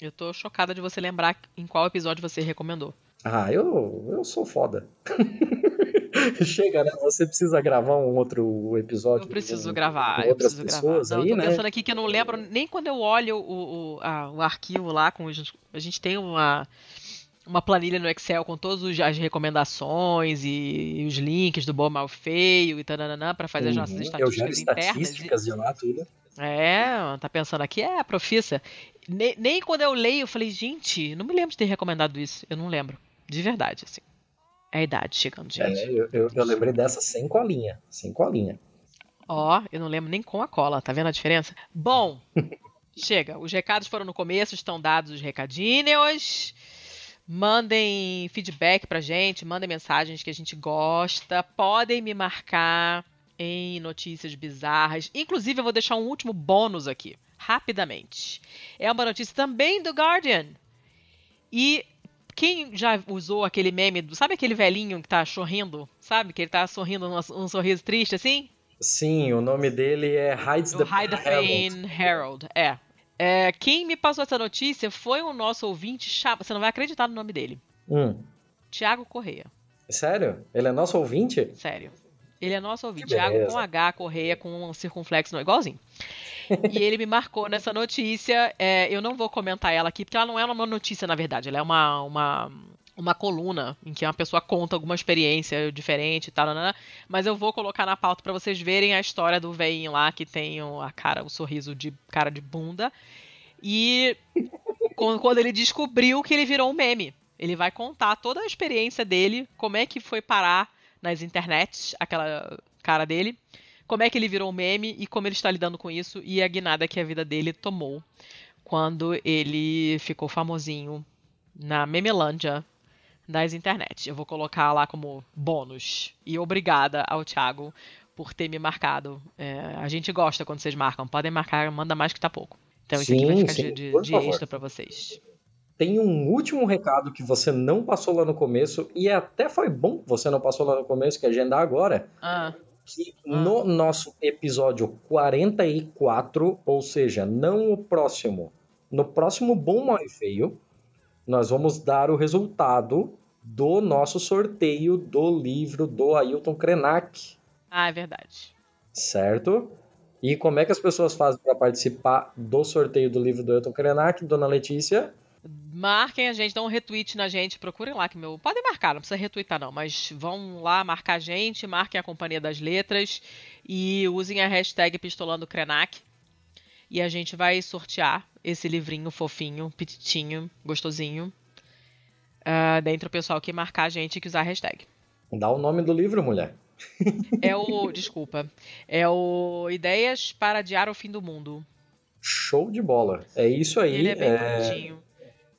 Eu tô chocada de você lembrar em qual episódio você recomendou. Ah, eu, eu sou foda. Chega, né? Você precisa gravar um outro episódio. Eu preciso gravar, eu preciso pessoas gravar. Não, aí, eu tô né? pensando aqui que eu não lembro nem quando eu olho o, o, a- o arquivo lá com a gente tem uma uma planilha no Excel com todas as recomendações e, e os links do bom mal feio e tananã para fazer as nossas Uhum, estatísticas eu gero internas. e- estatísticas lá, tudo. É, tá pensando aqui, é, profissa. Nem, nem quando eu leio, eu falei, gente, não me lembro de ter recomendado isso. Eu não lembro. De verdade, assim. É a idade chegando, gente. É, eu, eu, eu lembrei dessa sem colinha. Sem colinha. Ó, eu não lembro nem com a cola, tá vendo a diferença? Bom, chega. Os recados foram no começo, estão dados os recadinhos. Mandem feedback pra gente, mandem mensagens que a gente gosta. Podem me marcar em notícias bizarras. Inclusive, eu vou deixar um último bônus aqui, rapidamente. É uma notícia também do Guardian. E quem já usou aquele meme, do, sabe aquele velhinho que tá sorrindo? Sabe? Que ele tá sorrindo um, um sorriso triste assim? Sim, o nome dele é Hides the High the Herald. Fane Herald, é. É, Quem me passou essa notícia foi o nosso ouvinte, cha- você não vai acreditar no nome dele, Hum, Tiago Correia, sério? Ele é nosso ouvinte? sério. Ele é nosso ouvinte, beleza. com H, Correia com um circunflexo, não, igualzinho. e ele me marcou nessa notícia, é, eu não vou comentar ela aqui, porque ela não é uma notícia, na verdade, ela é uma, uma, uma coluna em que uma pessoa conta alguma experiência diferente e tal, nanana, mas eu vou colocar na pauta pra vocês verem a história do velhinho lá que tem o- a cara, o sorriso de cara de bunda. E quan- quando ele descobriu que ele virou um meme, ele vai contar toda a experiência dele, como é que foi parar nas internets, aquela cara dele, como é que ele virou um meme e como ele está lidando com isso e a guinada que a vida dele tomou quando ele ficou famosinho na Memelândia das internet. Eu vou colocar lá como bônus. E obrigada ao Thiago por ter me marcado. É, a gente gosta quando vocês marcam. Podem marcar, manda mais que tá pouco. Então isso aqui vai Sim, ficar sim, de, de- extra pra vocês. Tem um último recado que você não passou lá no começo, e até foi bom que você não passou lá no começo, que é agendar agora, Ah, que no nosso episódio 44, ou seja, não o próximo, no próximo Bom, Mal e Feio, nós vamos dar o resultado do nosso sorteio do livro do Ailton Krenak, ah, é verdade. certo? E como é que as pessoas fazem para participar do sorteio do livro do Ailton Krenak, dona Letícia? Marquem a gente, dão um retweet na gente, procurem lá que meu. Podem marcar, não precisa retweetar não, mas vão lá marcar a gente, marquem a Companhia das Letras e usem a hashtag Pistolando Krenak. E a gente vai sortear esse livrinho fofinho, petitinho, gostosinho, ah, dentre o pessoal que marcar a gente e que usar a hashtag. Dá o nome do livro, mulher. É o. Desculpa. É o Ideias para Adiar o Fim do Mundo. Show de bola. É isso aí. Ele é bem é... bonitinho.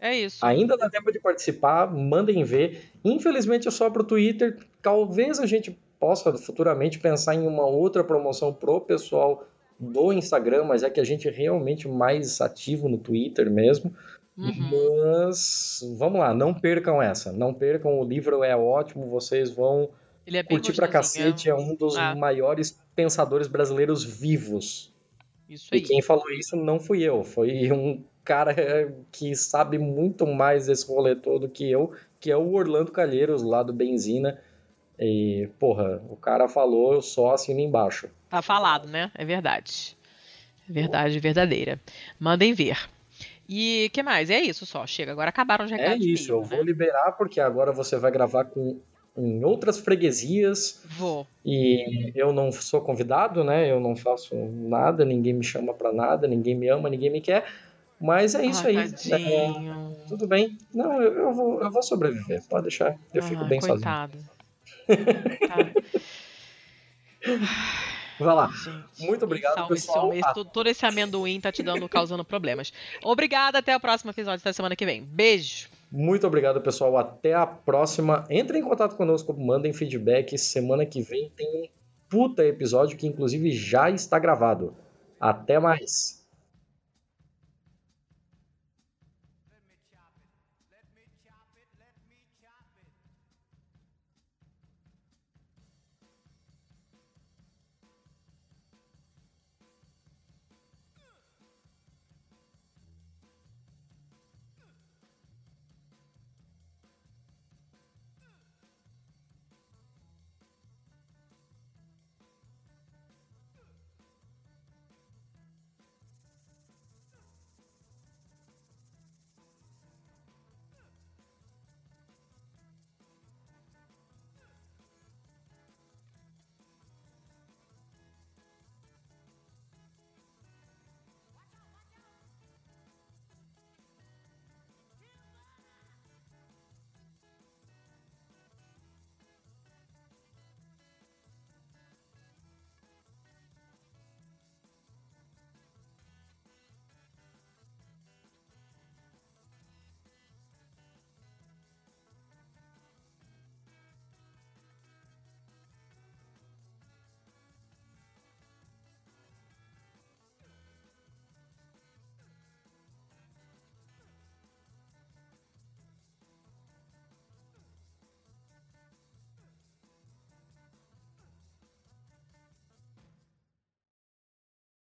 É isso. Ainda dá tempo de participar, mandem ver. Infelizmente é só pro Twitter. Talvez a gente possa futuramente pensar em uma outra promoção pro pessoal do Instagram, mas é que a gente é realmente mais ativo no Twitter mesmo. Uhum. Mas vamos lá, não percam essa. Não percam, o livro é ótimo, vocês vão é curtir pra cacete. É, é um dos ah. maiores pensadores brasileiros vivos. Isso aí. E quem falou isso não fui eu, foi um cara que sabe muito mais desse rolê todo que eu, que é o Orlando Calheiros, lá do Benzina. E, porra, o cara falou só assino embaixo. Tá falado, né? É verdade. É verdade verdadeira. Mandem ver. E que mais? É isso só. Chega, agora acabaram os recados. É isso, eu né? vou liberar porque agora você vai gravar com em outras freguesias. Vou. E eu não sou convidado, né? Eu não faço nada, ninguém me chama para nada, ninguém me ama, ninguém me quer. Mas é isso ah, aí. É, tudo bem. Não, eu, eu, vou, eu vou sobreviver. Pode deixar. Eu ah, fico bem coitado. sozinho. tá. Vai lá. Gente, Muito obrigado, pessoal. Esse, ah. Todo esse amendoim tá te dando, causando problemas. Obrigada, até o próximo episódio, até semana que vem. Beijo. Muito obrigado, pessoal. Até a próxima. Entre em contato conosco, mandem feedback. Semana que vem tem um puta episódio que, inclusive, já está gravado. Até mais.